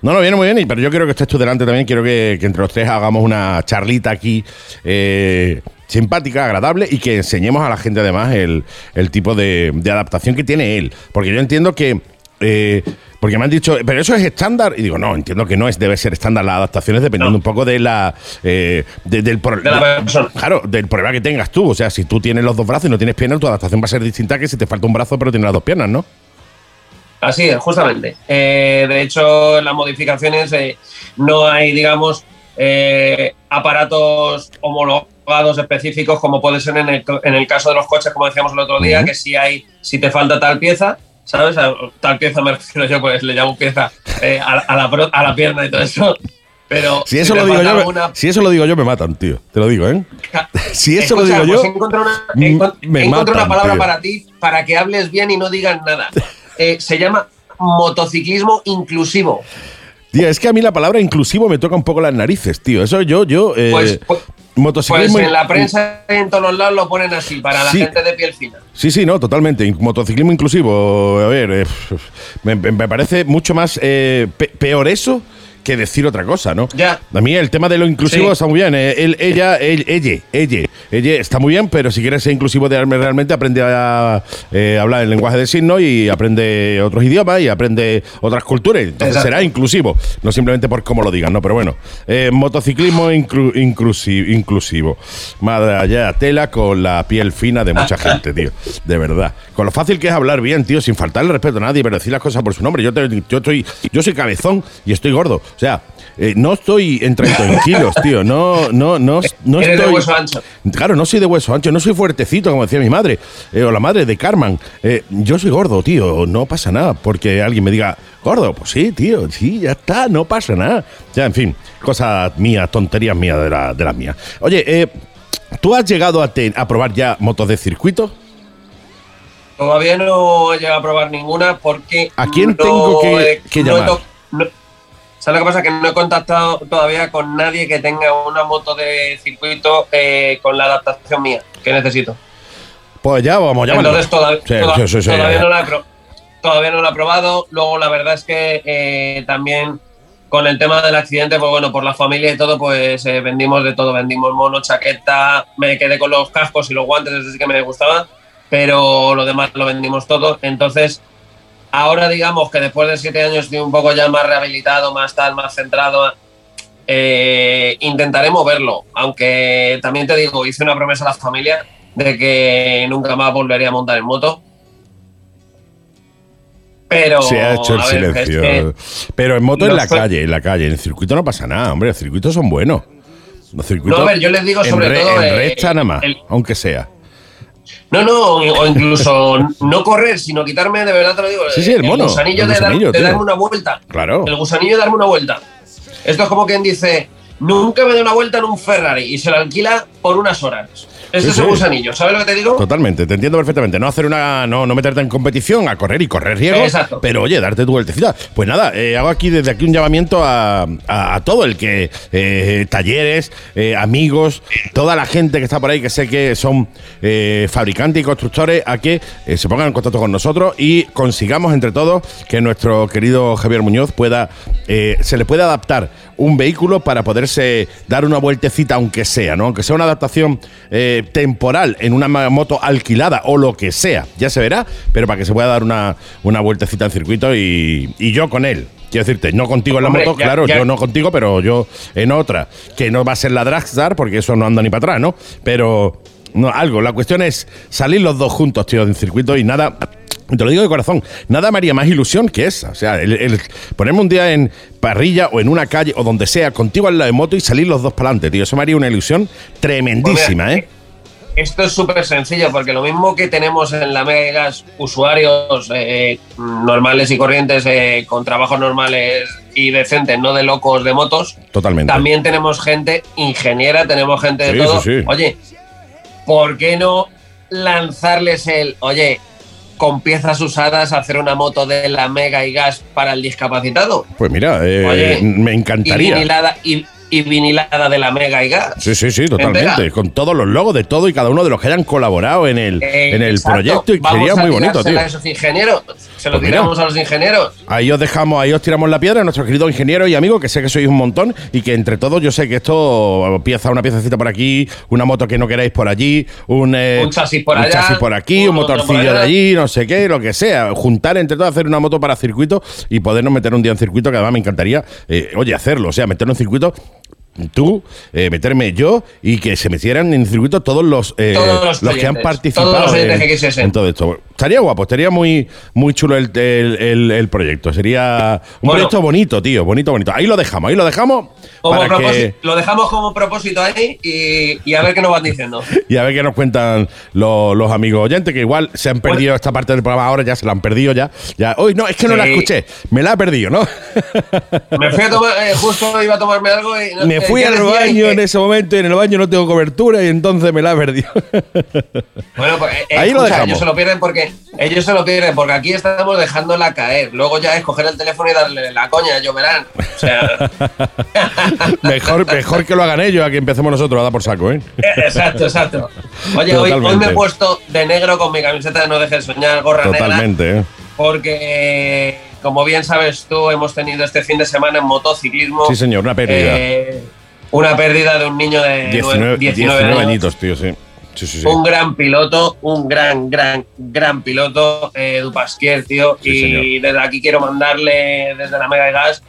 No, no, viene muy bien, y- pero yo quiero que estés tú delante también, quiero que, que entre los tres hagamos una charlita aquí eh, simpática, agradable, y que enseñemos a la gente además el, el tipo de, de adaptación que tiene él. Porque yo entiendo que... eh, porque me han dicho, pero eso es estándar. Y digo, no, entiendo que no es, debe ser estándar las adaptaciones dependiendo No. un poco de la eh, de- del pro- De la persona. Claro, del problema que tengas tú. O sea, si tú tienes los dos brazos y no tienes piernas, tu adaptación va a ser distinta que si te falta un brazo pero tienes las dos piernas, ¿no? Así es, justamente. Eh, de hecho, en las modificaciones eh, no hay, digamos, eh, aparatos homologados específicos como puede ser en el, en el caso de los coches, como decíamos el otro día, Ujú. que si hay, si te falta tal pieza, ¿sabes? A- tal pieza me (laughs) refiero yo, pues le llamo pieza eh, a, a la, a la pierna y todo eso. Pero Si eso, te lo digo yo, alguna- si eso lo digo yo, me matan, tío. Te lo digo, ¿eh? (laughs) Si eso Escucha, lo digo pues yo, encontré una, mm, me encontré matan, una palabra tío. para ti para que hables bien y no digas nada. (laughs) Eh, se llama motociclismo inclusivo. tío, es que a mí la palabra inclusivo me toca un poco las narices, tío. Eso yo, yo. eh, Pues- pues- Pues motociclismo. en la prensa y en todos los lados lo ponen así, para la gente de piel fina. Sí, sí, no, totalmente. Motociclismo inclusivo. A ver, eh, me, me parece mucho más eh, pe- peor eso que decir otra cosa, ¿no? Ya. A mí el tema de lo inclusivo Sí. está muy bien. eh, él, ella, él, ella, ella, ella está muy bien, pero si quieres ser inclusivo de- realmente, aprende a eh, hablar el lenguaje de signos y aprende otros idiomas y aprende otras culturas. Entonces Exacto. será inclusivo, no simplemente por cómo lo digan, ¿no? Pero bueno, eh, motociclismo inclu- inclusi- inclusivo. Madre allá, tela con la piel fina de mucha gente, tío. De verdad. Con lo fácil que es hablar bien, tío, sin faltarle respeto a nadie, pero decir las cosas por su nombre. Yo, te- yo, estoy, yo soy cabezón y estoy gordo. O sea, eh, no estoy en 30 en kilos, (laughs) tío. No, no, no, no Eres de estoy. hueso ancho. Claro, no soy de hueso ancho, no soy fuertecito, como decía mi madre, eh, o la madre de Carmen. Eh, yo soy gordo, tío, no pasa nada, porque alguien me diga, gordo, pues sí, tío, sí, ya está, no pasa nada. Ya, en fin, cosas mías, tonterías mías de, la- de las mías. Oye, ¿tú has llegado a, te- a probar ya motos de circuito? Todavía no he llegado a probar ninguna porque. ¿A quién no tengo que- he- que no he llamar? no- ¿Sabes lo que pasa? Que no he contactado todavía con nadie que tenga una moto de circuito eh, con la adaptación mía que necesito. Pues ya vamos, ya Entonces todav- Sí, toda- sí, sí, sí. todavía, no la he pro- todavía no la he probado. Luego la verdad es que eh, también con el tema del accidente, pues bueno, por la familia y todo, pues eh, vendimos de todo. Vendimos mono, chaqueta, me quedé con los cascos y los guantes, eso sí que me gustaba, pero lo demás lo vendimos todo. Entonces, ahora digamos que después de siete años estoy un poco ya más rehabilitado, más tal, más centrado. eh, intentaré moverlo, aunque también te digo, hice una promesa a la familia de que nunca más volvería a montar en moto. Pero. Se ha hecho el es silencio. que- Pero en moto en la fue- calle, en la calle. En el circuito no pasa nada, hombre. Los circuitos son buenos. Los circuitos. No, a ver, yo les digo sobre re- todo, En eh, recta nada más, el- aunque sea. No, no, o incluso no correr, sino quitarme, de verdad te lo digo, Sí, sí, el mono, gusanillo, el de, dar- gusanillo, de darme una vuelta. Claro. El gusanillo de darme una vuelta. Esto es como quien dice, nunca me doy una vuelta en un Ferrari y se lo alquila por unas horas. Sí, es sí. gusanillo, ¿sabes lo que te digo? Totalmente, te entiendo perfectamente. No hacer una. No, no meterte en competición, a correr y correr riesgos. Exacto. Pero oye, darte tu vueltecita. Pues nada, eh, hago aquí desde aquí un llamamiento a, a- a todo el que. eh, talleres, eh, amigos, toda la gente que está por ahí, que sé que son fabricantes y constructores, a que se pongan en contacto con nosotros y consigamos entre todos que nuestro querido Javier Muñoz pueda. se le pueda adaptar un vehículo para poderse dar una vueltecita, aunque sea, ¿no? Aunque sea una adaptación eh, temporal en una moto alquilada o lo que sea, ya se verá, pero para que se pueda dar una, una vueltecita en circuito y, y yo con él. Quiero decirte, no contigo en la Hombre, moto, ya- claro, ya- yo no contigo, pero yo en otra, que no va a ser la Dragstar, porque eso no anda ni para atrás, ¿no? Pero no, algo, la cuestión es salir los dos juntos, tío, en circuito y nada. Te lo digo de corazón, nada me haría más ilusión que esa. O sea, el, el ponerme un día en parrilla o en una calle o donde sea, contigo al lado de moto y salir los dos para adelante, tío. Eso me haría una ilusión tremendísima, Pues mira, ¿eh? Esto es súper sencillo, porque lo mismo que tenemos en la Mega y Gas usuarios eh, normales y corrientes eh, con trabajos normales y decentes, no de locos de motos, Totalmente. también tenemos gente ingeniera, tenemos gente de Sí, todo. sí, sí. Oye, ¿por qué no lanzarles el, oye, con piezas usadas hacer una moto de la Mega y Gas para el discapacitado? Pues mira, eh, Oye, me Y encantaría. vinilada, y, y vinilada de la Mega y Gas. Sí, sí, sí, totalmente. Con todos los logos de todo y cada uno de los que hayan colaborado en el, Eh, en el exacto. proyecto y Vamos sería a muy bonito, tío. a esos ingenieros. Se lo Pues mira. tiramos a los ingenieros. Ahí os dejamos, ahí os tiramos la piedra, nuestros queridos ingenieros y amigos, que sé que sois un montón y que entre todos yo sé que esto pieza una piececita por aquí, una moto que no queráis por allí, un, eh, Un chasis por un allá, chasis por aquí, un, motorcillo de allí, no sé qué, lo que sea. Juntar entre todos, hacer una moto para circuito y podernos meter un día en circuito, que además me encantaría, eh, oye, hacerlo, o sea, meternos en circuito. Tú, eh, meterme yo y que se metieran en circuito todos los, eh, Todos los que han participado todos los en, que en todo esto. Estaría guapo, estaría muy, muy chulo el, el- el- el proyecto. Sería un Bueno. proyecto bonito, tío, bonito, bonito. Ahí lo dejamos, ahí lo dejamos Como para que, Lo dejamos como propósito ahí y, y a ver qué nos van diciendo. (laughs) y a ver qué nos cuentan los, los amigos oyentes, que igual se han perdido esta parte del programa ahora, ya se la han perdido ya. ya hoy no, es que no la escuché, me la he perdido, ¿no? (laughs) Me fui a tomar, eh, justo iba a tomarme algo y. eh, fui ¿qué al baño que- en ese momento y en el baño no tengo cobertura y entonces me la he perdido. (laughs) Bueno, pues eh, Ahí lo dejamos. ellos se lo pierden porque ellos se lo pierden porque aquí estamos dejándola caer. Luego ya es coger el teléfono y darle la coña, yo verán. O sea, (laughs) mejor, mejor que lo hagan ellos a que empecemos nosotros a dar por saco, ¿eh? eh, exacto, exacto. Oye, hoy, hoy me Totalmente. he puesto de negro con mi camiseta de No Dejes Soñar, gorra negra, Totalmente, ¿eh? porque como bien sabes tú, hemos tenido este fin de semana en motociclismo. Sí, señor, una pérdida. eh, una pérdida de un niño de 19, 19, 19 años. añitos, tío, sí. Sí, sí, sí. Un gran piloto, un gran, gran, gran piloto, eh, Dupasquier, tío. Y señor. desde aquí quiero mandarle, desde la Mega de Gas,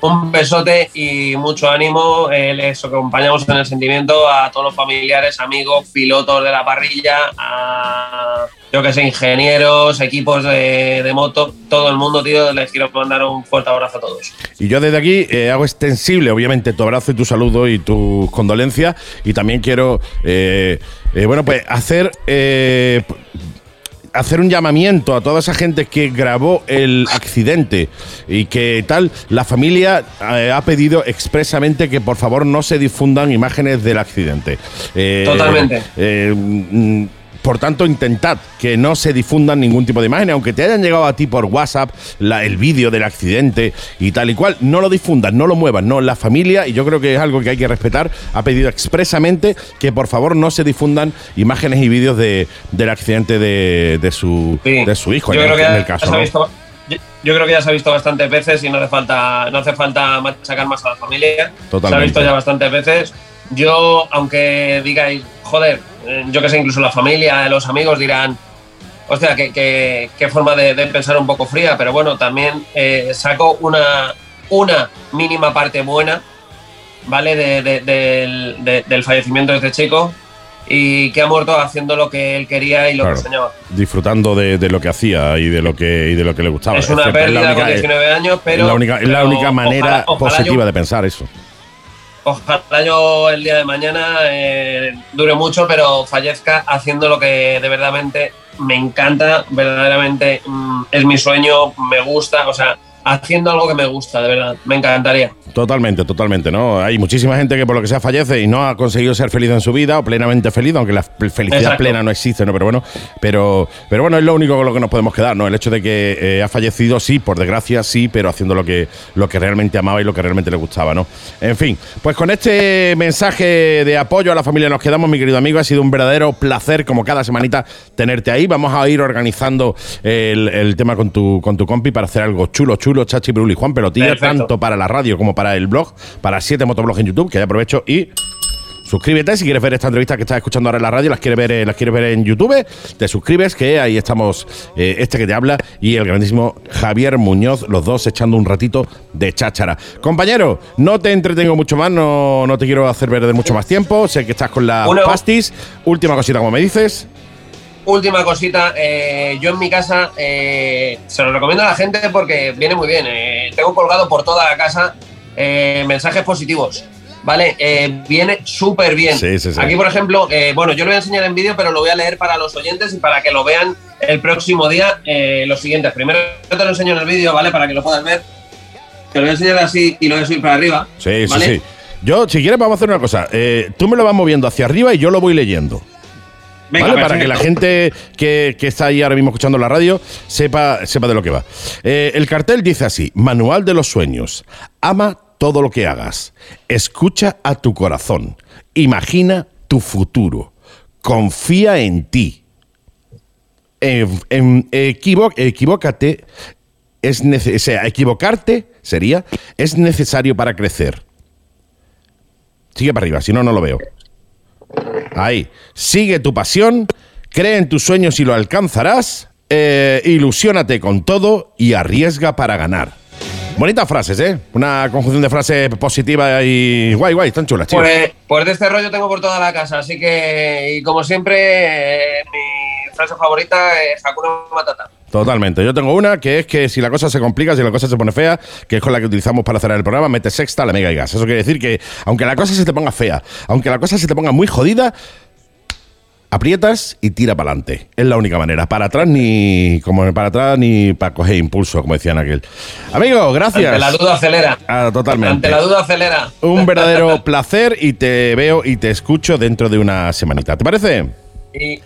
un besote y mucho ánimo. Eh, les acompañamos en el sentimiento a todos los familiares, amigos, pilotos de la parrilla, a yo que sé, ingenieros, equipos de, moto, todo el mundo, tío. Les quiero mandar un fuerte abrazo a todos. Y yo desde aquí eh, hago extensible, obviamente, tu abrazo y tu saludo y tus condolencias. Y también quiero, eh, bueno, pues hacer. Hacer un llamamiento a toda esa gente que grabó el accidente y que tal, la familia eh, ha pedido expresamente que por favor no se difundan imágenes del accidente. Eh, Totalmente. eh, mm, por tanto, intentad que no se difundan ningún tipo de imágenes, aunque te hayan llegado a ti por WhatsApp la- el vídeo del accidente y tal y cual, no lo difundas, no lo muevas, no. La familia, y yo creo que es algo que hay que respetar, ha pedido expresamente que por favor no se difundan imágenes y vídeos de, del accidente de, de su, Sí. de su hijo, Yo en, creo el, que en ya el caso. se yo, creo que ya se ha visto bastantes veces y no hace falta, no hace falta machacar más a la familia. Se Totalmente. ha visto ya bastantes veces. Yo, aunque digáis, joder, eh, yo que sé, incluso la familia, los amigos dirán, hostia, qué, qué- qué forma de, de pensar un poco fría, pero bueno, también eh, saco una, una mínima parte buena, ¿vale? De- de- del, de- del fallecimiento de este chico y que ha muerto haciendo lo que él quería y lo Claro. que soñaba. Disfrutando de, de lo que hacía y de lo que, y de lo que le gustaba. Es una es pérdida única- con 19 años, pero. es la única, es la pero única manera ojalá- ojalá positiva yo- de pensar eso. Ojalá yo el día de mañana eh, dure mucho, pero fallezca haciendo lo que de verdaderamente me encanta, verdaderamente mm, es mi sueño, me gusta, o sea, haciendo algo que me gusta, de verdad, me encantaría. Totalmente, totalmente, ¿no? Hay muchísima gente que por lo que sea fallece y no ha conseguido ser feliz en su vida o plenamente feliz, aunque la felicidad Exacto. plena no existe, ¿no? Pero bueno, pero, pero bueno, es lo único con lo que nos podemos quedar, ¿no? El hecho de que eh, ha fallecido, sí, por desgracia, sí, pero haciendo lo que, lo que realmente amaba y lo que realmente le gustaba, ¿no? En fin, pues con este mensaje de apoyo a la familia nos quedamos, mi querido amigo. Ha sido un verdadero placer, como cada semanita, tenerte ahí. Vamos a ir organizando el, el tema con tu, con tu compi para hacer algo chulo, chulo, Chachi Bruli, Juan Pelotilla, Perfecto. tanto para la radio como para el blog, para 7 Motoblog en YouTube, que ya aprovecho y suscríbete si quieres ver esta entrevista que estás escuchando ahora en la radio, las quieres ver, eh, las quieres ver en YouTube, te suscribes, que ahí estamos, eh, este que te habla y el grandísimo Javier Muñoz, los dos echando un ratito de cháchara. Compañero, no te entretengo mucho más, no, no te quiero hacer perder mucho más tiempo, sé que estás con la pastis, última cosita como me dices. Última cosita, eh, yo en mi casa eh, se lo recomiendo a la gente porque viene muy bien. eh, tengo colgado por toda la casa eh, mensajes positivos. ¿Vale? Eh, viene súper bien. Sí, sí, sí. Aquí, por ejemplo, eh, bueno, yo lo voy a enseñar en vídeo, pero lo voy a leer para los oyentes y para que lo vean el próximo día. eh, los siguientes. Primero te lo enseño en el vídeo, ¿vale? Para que lo puedas ver. Te lo voy a enseñar así y lo voy a subir para arriba. Sí, sí, ¿vale? sí. Yo, si quieres, vamos a hacer una cosa. Tú me lo vas moviendo hacia arriba y yo lo voy leyendo. Venga, ¿Vale? Para que la gente que, que está ahí ahora mismo escuchando la radio sepa, sepa de lo que va. Eh, el cartel dice así: Manual de los sueños. Ama todo lo que hagas. Escucha a tu corazón. Imagina tu futuro. Confía en ti. Equivo- equivócate. Es o sea, equivocarte sería es necesario para crecer. Sigue para arriba, si no, no lo veo. Ahí. Sigue tu pasión, cree en tus sueños y lo alcanzarás. eh, ilusiónate con todo y arriesga para ganar. Bonitas frases, ¿eh? Una conjunción de frases positiva y guay, guay, están chulas, tío. Pues, pues de este rollo tengo por toda la casa, así que, y como siempre, eh, mi frase favorita es Hakuna Matata. Totalmente. Yo tengo una que es que si la cosa se complica, si la cosa se pone fea, que es con la que utilizamos para cerrar el programa, mete sexta, la mega y gas. Eso quiere decir que aunque la cosa se te ponga fea, aunque la cosa se te ponga muy jodida, aprietas y tira para adelante. Es la única manera. Para atrás ni como para atrás ni para coger impulso, como decían aquel. Amigo, gracias. Ante la duda acelera. Ah, totalmente. Ante la duda acelera. Un verdadero (laughs) placer y te veo y te escucho dentro de una semanita. ¿Te parece? Y,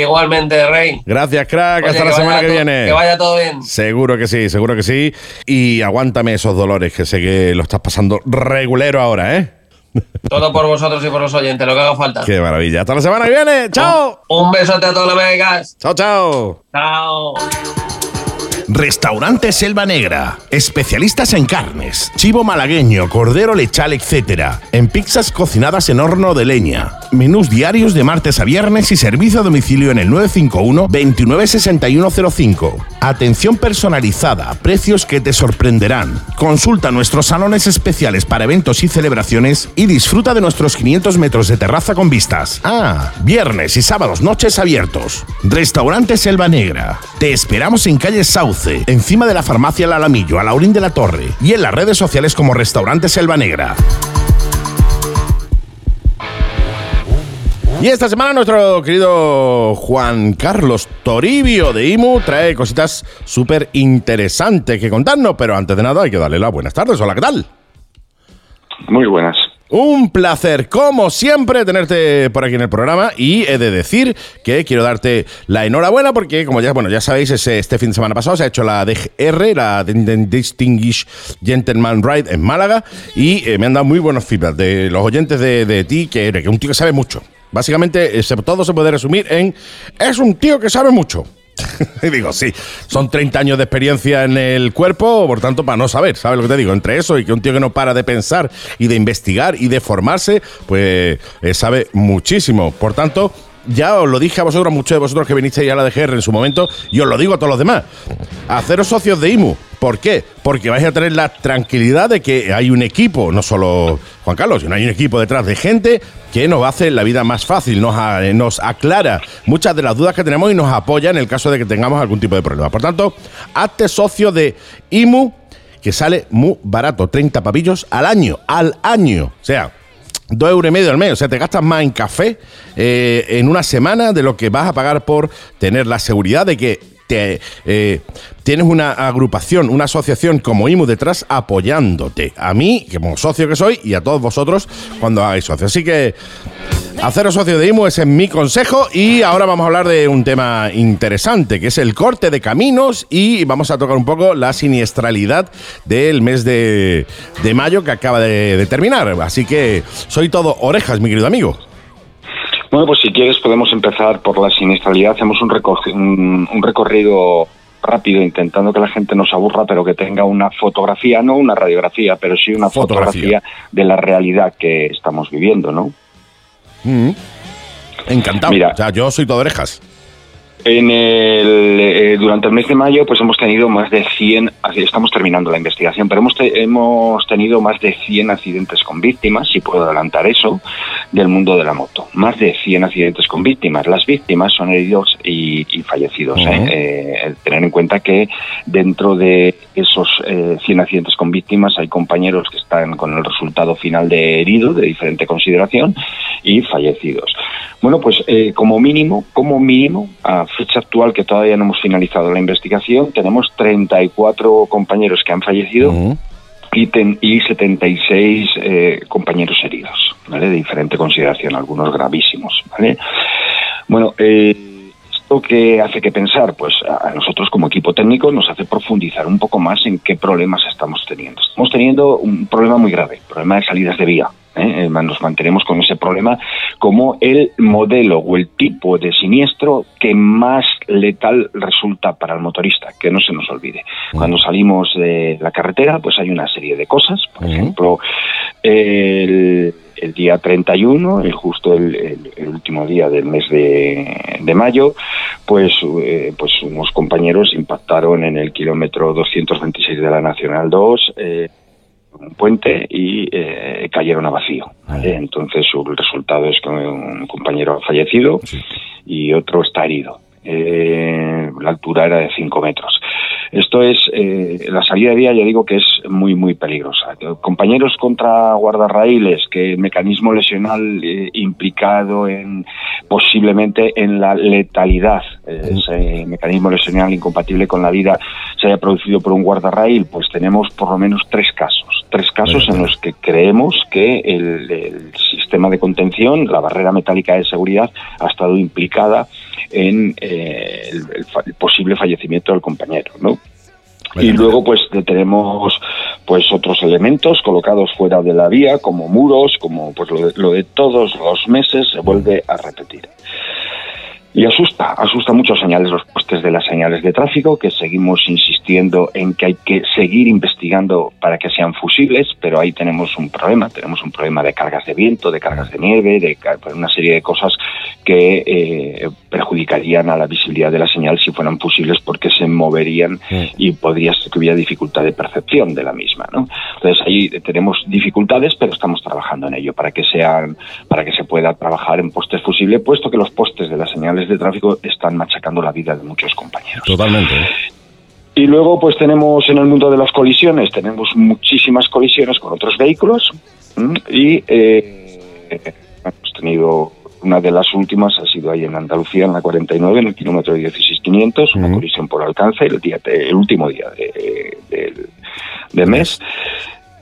igualmente, Rey. Gracias, crack. Oye, Hasta la semana que viene. Que vaya todo bien. Seguro que sí, seguro que sí. Y aguántame esos dolores que sé que lo estás pasando regulero ahora, ¿eh? (laughs) Todo por vosotros y por los oyentes, lo que haga falta. Qué maravilla. Hasta la semana que viene. Chao. Un besote a todos los megas. Chao, chao. Chao. Restaurante Selva Negra. Especialistas en carnes, chivo malagueño, cordero lechal, etc. En pizzas cocinadas en horno de leña. Menús diarios de martes a viernes y servicio a domicilio en el 951 296105. Atención personalizada, precios que te sorprenderán. Consulta nuestros salones especiales para eventos y celebraciones y disfruta de nuestros 500 metros de terraza con vistas. Ah, viernes y sábados noches abiertos. Restaurante Selva Negra. Te esperamos en calle Encima de la farmacia El Alamillo, a Laurín de la Torre y en las redes sociales como Restaurante Selva Negra. Y esta semana nuestro querido Juan Carlos Toribio de IMU trae cositas súper interesantes que contarnos, pero antes de nada hay que darle las buenas tardes. Hola, ¿qué tal? Muy buenas. Un placer, como siempre, tenerte por aquí en el programa y he de decir que quiero darte la enhorabuena porque, como ya, bueno, ya sabéis, ese- este fin de semana pasado se ha hecho la DR, la Distinguished Gentleman Ride en Málaga y eh, me han dado muy buenos feedback de los oyentes de, de ti, que eres un tío que sabe mucho. Básicamente, todo se puede resumir en es un tío que sabe mucho. (laughs) y digo, sí, son 30 años de experiencia en el cuerpo, por tanto, para no saber, ¿sabes lo que te digo? Entre eso y que un tío que no para de pensar y de investigar y de formarse, pues eh, sabe muchísimo. Por tanto, ya os lo dije a vosotros, muchos de vosotros que vinisteis a la DGR en su momento, y os lo digo a todos los demás. Haceros socios de IMU. ¿Por qué? Porque vais a tener la tranquilidad de que hay un equipo, no solo Juan Carlos, sino hay un equipo detrás de gente que nos hace la vida más fácil, nos, nos aclara muchas de las dudas que tenemos y nos apoya en el caso de que tengamos algún tipo de problema. Por tanto, hazte socio de IMU, que sale muy barato, 30 papillos al año, al año. O sea, Dos euros y medio al mes, o sea, te gastas más en café eh, en una semana de lo que vas a pagar por tener la seguridad de que te, eh, tienes una agrupación, una asociación como IMU detrás apoyándote. A mí, como socio que soy, y a todos vosotros cuando hagáis socio. Así que haceros socio de IMU ese es mi consejo y ahora vamos a hablar de un tema interesante, que es el corte de caminos y vamos a tocar un poco la siniestralidad del mes de, de mayo que acaba de, de terminar. Así que soy todo orejas, mi querido amigo. Bueno, pues si quieres podemos empezar por la siniestralidad. Hacemos un, recor- un, un recorrido rápido intentando que la gente no se aburra, pero que tenga una fotografía, no una radiografía, pero sí una Fotografía. fotografía, de la realidad que estamos viviendo, ¿no? Mm. Encantado. Mira. o sea, yo soy todo orejas. En el, eh, durante el mes de mayo, pues hemos tenido más de 100, así estamos terminando la investigación, pero hemos, te- hemos tenido más de 100 accidentes con víctimas, si puedo adelantar eso, del mundo de la moto. Más de 100 accidentes con víctimas. Las víctimas son heridos y, y fallecidos. ¿eh? Eh, tener en cuenta que dentro de esos eh, 100 accidentes con víctimas hay compañeros que están con el resultado final de herido, de diferente consideración, y fallecidos. Bueno, pues eh, como mínimo, como mínimo, a fecha actual que todavía no hemos finalizado la investigación, tenemos 34 compañeros que han fallecido Ujú. y, ten- y 76 eh, compañeros heridos, ¿vale? De diferente consideración, algunos gravísimos, ¿vale? Bueno, eh, ¿esto qué hace que pensar? Pues a nosotros como equipo técnico nos hace profundizar un poco más en qué problemas estamos teniendo. Estamos teniendo un problema muy grave, problema de salidas de vía. ¿eh? Eh, Nos mantenemos con ese problema como el modelo o el tipo de siniestro que más letal resulta para el motorista, que no se nos olvide. Cuando salimos de la carretera, pues hay una serie de cosas. Por ejemplo, el, el día 31, el justo el, el- el último día del mes de, de mayo, pues, eh, pues unos compañeros impactaron en el kilómetro 226 de la Nacional 2. eh, un puente y eh, cayeron a vacío. ¿vale? Entonces el resultado es que un compañero ha fallecido y otro está herido. Eh, la altura era de 5 metros. Esto es, eh, la salida de vía ya digo que es muy, muy peligrosa. Compañeros contra guardarraíles, que el mecanismo lesional eh, implicado en posiblemente en la letalidad, eh, ese mecanismo lesional incompatible con la vida se haya producido por un guardarraíl, pues tenemos por lo menos tres casos. Tres casos en los que creemos que el, el sistema de contención, la barrera metálica de seguridad, ha estado implicada en eh, el, el fa- el posible fallecimiento del compañero, ¿no? Y luego pues tenemos pues otros elementos colocados fuera de la vía como muros, como pues lo de, lo de todos los meses se vuelve a repetir. Y asusta, asusta mucho señales los postes de las señales de tráfico, que seguimos insistiendo en que hay que seguir investigando para que sean fusibles, pero ahí tenemos un problema, tenemos un problema de cargas de viento, de cargas de nieve, de una serie de cosas que eh, perjudicarían a la visibilidad de la señal si fueran fusibles porque se moverían y podría ser que hubiera dificultad de percepción de la misma, ¿no? Entonces ahí tenemos dificultades, pero estamos trabajando en ello para que sean, para que se pueda trabajar en postes fusibles, puesto que los postes de las señales de tráfico están machacando la vida de muchos compañeros. Totalmente. ¿eh? Y luego, pues tenemos en el mundo de las colisiones, tenemos muchísimas colisiones con otros vehículos y eh, hemos tenido una de las últimas ha sido ahí en Andalucía, en la 49, en el kilómetro 16500, una colisión por alcance, el, día, el último día de, mes,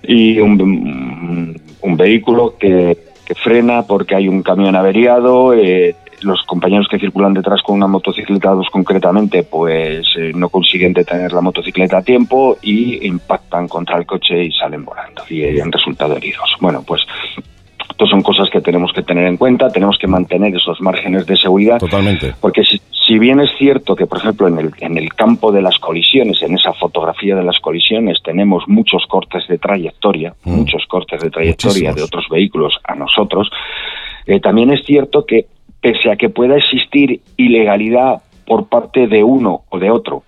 y un, un vehículo que, que frena porque hay un camión averiado, eh, los compañeros que circulan detrás con una motocicleta, dos concretamente, pues eh, no consiguen detener la motocicleta a tiempo y impactan contra el coche y salen volando y eh, han resultado heridos. Bueno, pues esto son cosas que tenemos que tener en cuenta, tenemos que mantener esos márgenes de seguridad. Totalmente. Porque si, si bien es cierto que, por ejemplo, en el, en el campo de las colisiones, en esa fotografía de las colisiones, tenemos muchos cortes de trayectoria, Mm. muchos cortes de trayectoria Muchísimos. de otros vehículos a nosotros, eh, también es cierto que, pese a que pueda existir ilegalidad por parte de uno o de otro,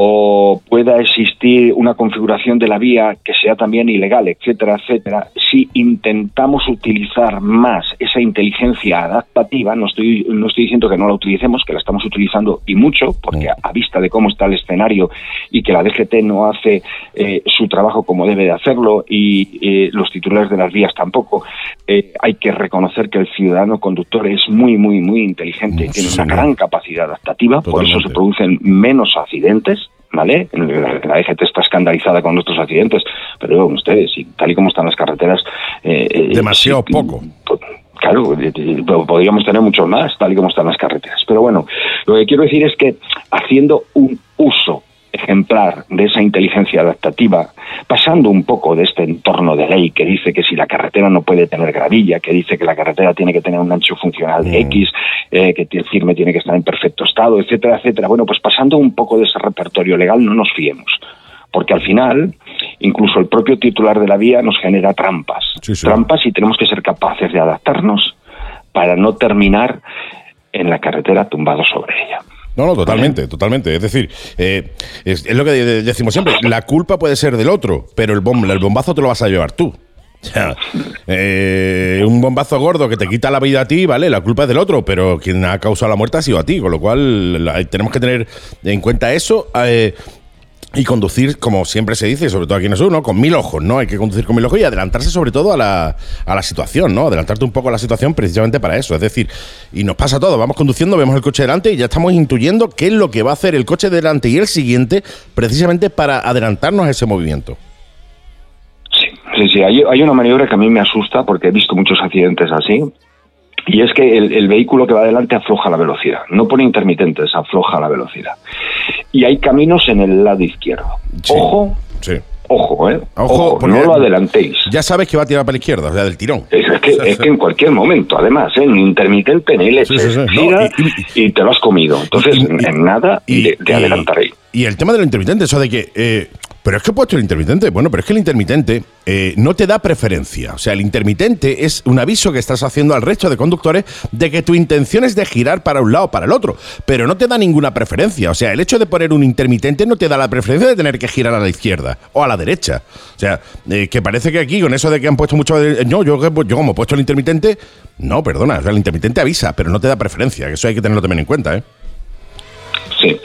o pueda existir una configuración de la vía que sea también ilegal, etcétera, etcétera, si intentamos utilizar más esa inteligencia adaptativa, no estoy, no estoy diciendo que no la utilicemos, que la estamos utilizando y mucho, porque a, vista de cómo está el escenario y que la DGT no hace eh, su trabajo como debe de hacerlo y eh, los titulares de las vías tampoco, eh, hay que reconocer que el ciudadano conductor es muy, muy, muy inteligente y tiene una gran capacidad adaptativa, por eso se producen menos accidentes. ¿Vale? La, DGT está escandalizada con nuestros accidentes, pero digo, ustedes, y tal y como están las carreteras. eh, eh, Demasiado sí, poco. po- Claro, eh, eh, podríamos tener muchos más, tal y como están las carreteras. Pero bueno, lo que quiero decir es que haciendo un uso ejemplar de esa inteligencia adaptativa, pasando un poco de este entorno de ley que dice que si la carretera no puede tener gravilla, que dice que la carretera tiene que tener un ancho funcional de X, eh, que el firme tiene que estar en perfecto estado, etcétera, etcétera. Bueno, pues pasando un poco de ese repertorio legal, no nos fiemos. Porque al final, incluso el propio titular de la vía nos genera trampas. Sí, sí. Trampas y tenemos que ser capaces de adaptarnos para no terminar en la carretera tumbados sobre ella. No, no, totalmente, totalmente. Es decir, eh, es, es lo que de- decimos siempre, la culpa puede ser del otro, pero el, bom- el bombazo te lo vas a llevar tú. O sea, eh, un bombazo gordo que te quita la vida a ti, vale, la culpa es del otro, pero quien ha causado la muerte ha sido a ti, con lo cual la- tenemos que tener en cuenta eso. eh, y conducir, como siempre se dice, sobre todo aquí en el sur, ¿no? Con mil ojos, ¿no? Hay que conducir con mil ojos y adelantarse sobre todo a la, a la situación, ¿no? Adelantarte un poco a la situación precisamente para eso. Es decir, y nos pasa todo, vamos conduciendo, vemos el coche delante y ya estamos intuyendo qué es lo que va a hacer el coche delante y el siguiente precisamente para adelantarnos a ese movimiento. Sí, sí, sí. Hay, hay una maniobra que a mí me asusta porque he visto muchos accidentes así. Y es que el, el vehículo que va adelante afloja la velocidad. No pone intermitentes, afloja la velocidad. Y hay caminos en el lado izquierdo. Sí. Ojo, Sí. ojo, ¿eh? Ojo, no lo adelantéis. Ya sabes que va a tirar para la izquierda, o sea, del tirón. Es, es que, es que en cualquier momento, además, ¿eh? ni intermitente ni leche. Sí. No, Gira y- y, te lo has comido. Entonces, y- en nada de, de adelantar ahí. Y el tema del intermitente, eso de que. eh, pero es que he puesto el intermitente. Bueno, pero es que el intermitente eh, no te da preferencia. O sea, el intermitente es un aviso que estás haciendo al resto de conductores de que tu intención es de girar para un lado o para el otro. Pero no te da ninguna preferencia. O sea, el hecho de poner un intermitente no te da la preferencia de tener que girar a la izquierda o a la derecha. O sea, eh, que parece que aquí, con eso de que han puesto mucho. de- no, yo, yo como he puesto el intermitente. No, perdona. O sea, el intermitente avisa, pero no te da preferencia. Eso hay que tenerlo también en cuenta, ¿eh? Sí.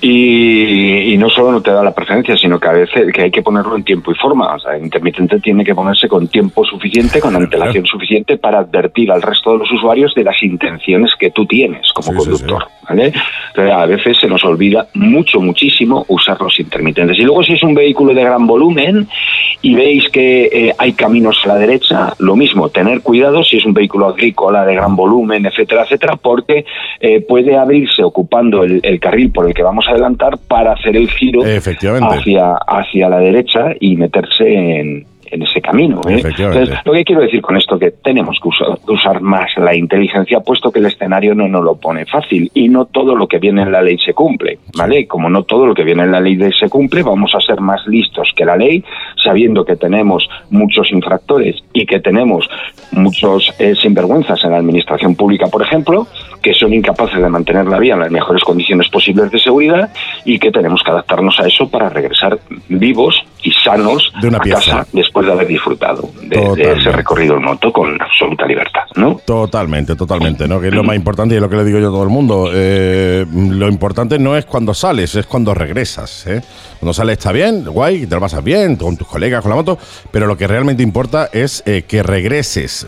Y, y no solo no te da la preferencia, sino que a veces que hay que ponerlo en tiempo y forma. O sea, el intermitente tiene que ponerse con tiempo suficiente, con antelación suficiente para advertir al resto de los usuarios de las intenciones que tú tienes como Sí, sí, conductor. ¿vale? Entonces, a veces se nos olvida mucho, muchísimo usar los intermitentes. Y luego si es un vehículo de gran volumen y veis que eh, hay caminos a la derecha, lo mismo, tener cuidado si es un vehículo agrícola de gran volumen, etcétera, etcétera, porque eh, puede abrirse ocupando el, el carril por el que vamos a adelantar para hacer el giro Efectivamente. hacia, hacia la derecha y meterse en, en ese camino. ¿eh? Entonces, lo que quiero decir con esto que tenemos que usar, usar más la inteligencia, puesto que el escenario no nos lo pone fácil y no todo lo que viene en la ley se cumple, ¿vale? Como no todo lo que viene en la ley se cumple, vamos a ser más listos que la ley, sabiendo que tenemos muchos infractores y que tenemos muchos eh, sinvergüenzas en la administración pública, por ejemplo, que son incapaces de mantener la vía en las mejores condiciones posibles de seguridad y que tenemos que adaptarnos a eso para regresar vivos y sanos De una a pieza. casa después de haber disfrutado de, ese recorrido en moto con absoluta libertad, ¿no? Totalmente, totalmente, ¿no? Que es lo más importante y es lo que le digo yo a todo el mundo. Eh, lo importante no es cuando sales, es cuando regresas, ¿eh? Cuando sales está bien, guay, te lo pasas bien, con tus colegas, con la moto, pero lo que realmente importa es eh, que regreses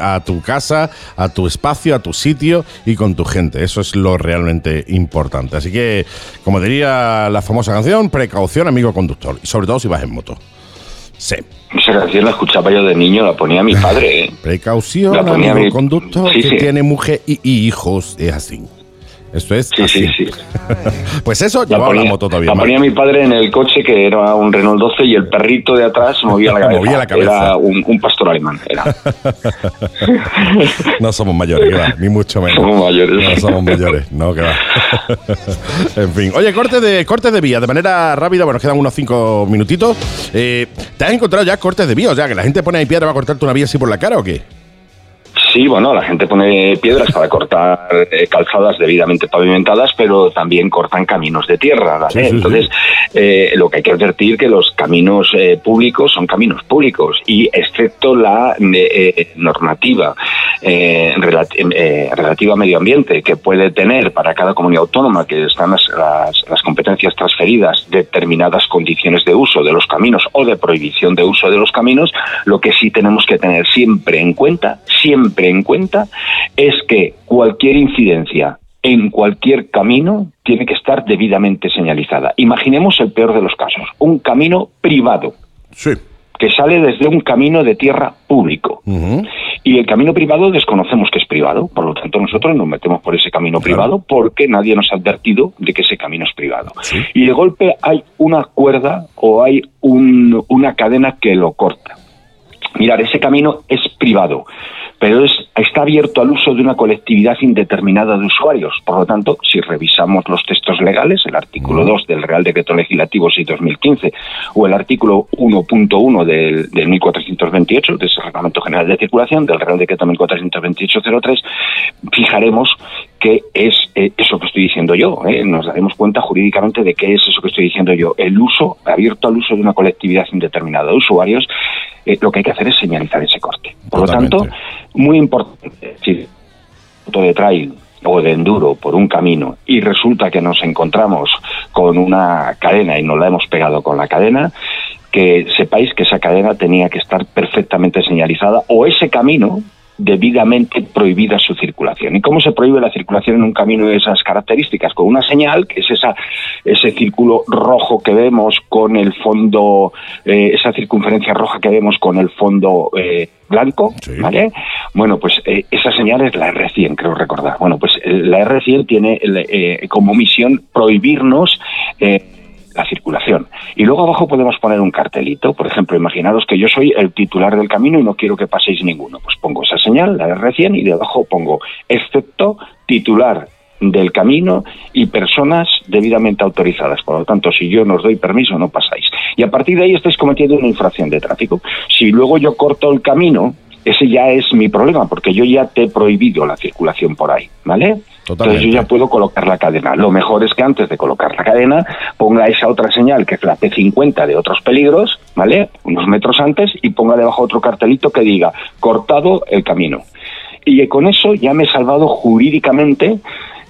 a tu casa, a tu espacio, a tu sitio y con tu gente. Eso es lo realmente importante. Así que, como diría la famosa canción, precaución, amigo conductor. Y sobre todo si vas en moto. Sí. Esa canción la escuchaba yo de niño, la ponía mi padre, ¿eh? Precaución, La ponía amigo mi- conductor, Sí, que sí. tiene mujer y, y hijos. Es así. Esto es Sí, así. sí, sí. (laughs) Pues eso, La llevaba ponía, la moto todavía la ponía mi padre en el coche que era un Renault 12 y el perrito de atrás movía la (laughs) cabeza. Movía la cabeza. Era un, un pastor alemán. Era. (laughs) No somos mayores, ni mucho menos. Somos mayores. No somos mayores, no, que va. en fin. Oye, corte de, cortes de vía, de manera rápida, bueno, nos quedan unos cinco minutitos. Eh, ¿Te has encontrado ya cortes de vía? O sea, que la gente pone ahí piedra va a cortarte una vía así por la cara o qué? Sí, bueno, la gente pone piedras para cortar eh, calzadas debidamente pavimentadas, pero también cortan caminos de tierra. ¿vale? Sí. Entonces, eh, lo que hay que advertir que los caminos eh, públicos son caminos públicos y excepto la normativa relati- relativa a medio ambiente que puede tener para cada comunidad autónoma que están las, las- las competencias transferidas determinadas condiciones de uso de los caminos o de prohibición de uso de los caminos, lo que sí tenemos que tener siempre en cuenta, siempre en cuenta, es que cualquier incidencia en cualquier camino tiene que estar debidamente señalizada. Imaginemos el peor de los casos, un camino privado Sí. que sale desde un camino de tierra público. Y el camino privado desconocemos que es privado, por lo tanto nosotros nos metemos por ese camino Claro. privado porque nadie nos ha advertido de que ese camino es privado. Sí. Y de golpe hay una cuerda o hay un- una cadena que lo corta. Mirar, ese camino es privado, pero es, está abierto al uso de una colectividad indeterminada de usuarios. Por lo tanto, si revisamos los textos legales, el artículo 2 del Real Decreto Legislativo 6-2015 o el artículo 1.1 del, del 1428, de ese Reglamento General de Circulación, del Real Decreto 1428-03, fijaremos qué es eh, eso que estoy diciendo yo. ¿eh? Nos daremos cuenta jurídicamente de qué es eso que estoy diciendo yo. El uso, abierto al uso de una colectividad indeterminada de usuarios, eh, lo que hay que hacer es señalizar ese corte. Por Totalmente. lo tanto, muy importante, si moto de trail o de enduro por un camino y resulta que nos encontramos con una cadena y nos la hemos pegado con la cadena, que sepáis que esa cadena tenía que estar perfectamente señalizada o ese camino debidamente prohibida su circulación. ¿Y cómo se prohíbe la circulación en un camino de esas características? Con una señal, que es esa, ese círculo rojo que vemos con el fondo, eh, esa circunferencia roja que vemos con el fondo eh, blanco, Sí. ¿vale? Bueno, pues eh, esa señal es la R100, creo recordar. Bueno, pues eh, la R100 tiene como misión prohibirnos eh, la circulación. Y luego abajo podemos poner un cartelito, por ejemplo, imaginaros que yo soy el titular del camino y no quiero que paséis ninguno. Pues pongo esa señal, la R100, y debajo pongo excepto titular del camino y personas debidamente autorizadas. Por lo tanto, si yo no os doy permiso, no pasáis. Y a partir de ahí estáis cometiendo una infracción de tráfico. Si luego yo corto el camino, ese ya es mi problema, porque yo ya te he prohibido la circulación por ahí, ¿vale? Totalmente. Entonces yo ya puedo colocar la cadena. Lo mejor es que antes de colocar la cadena ponga esa otra señal que es la P50 de otros peligros, ¿vale? Unos metros antes y ponga debajo otro cartelito que diga cortado el camino. Y con eso ya me he salvado jurídicamente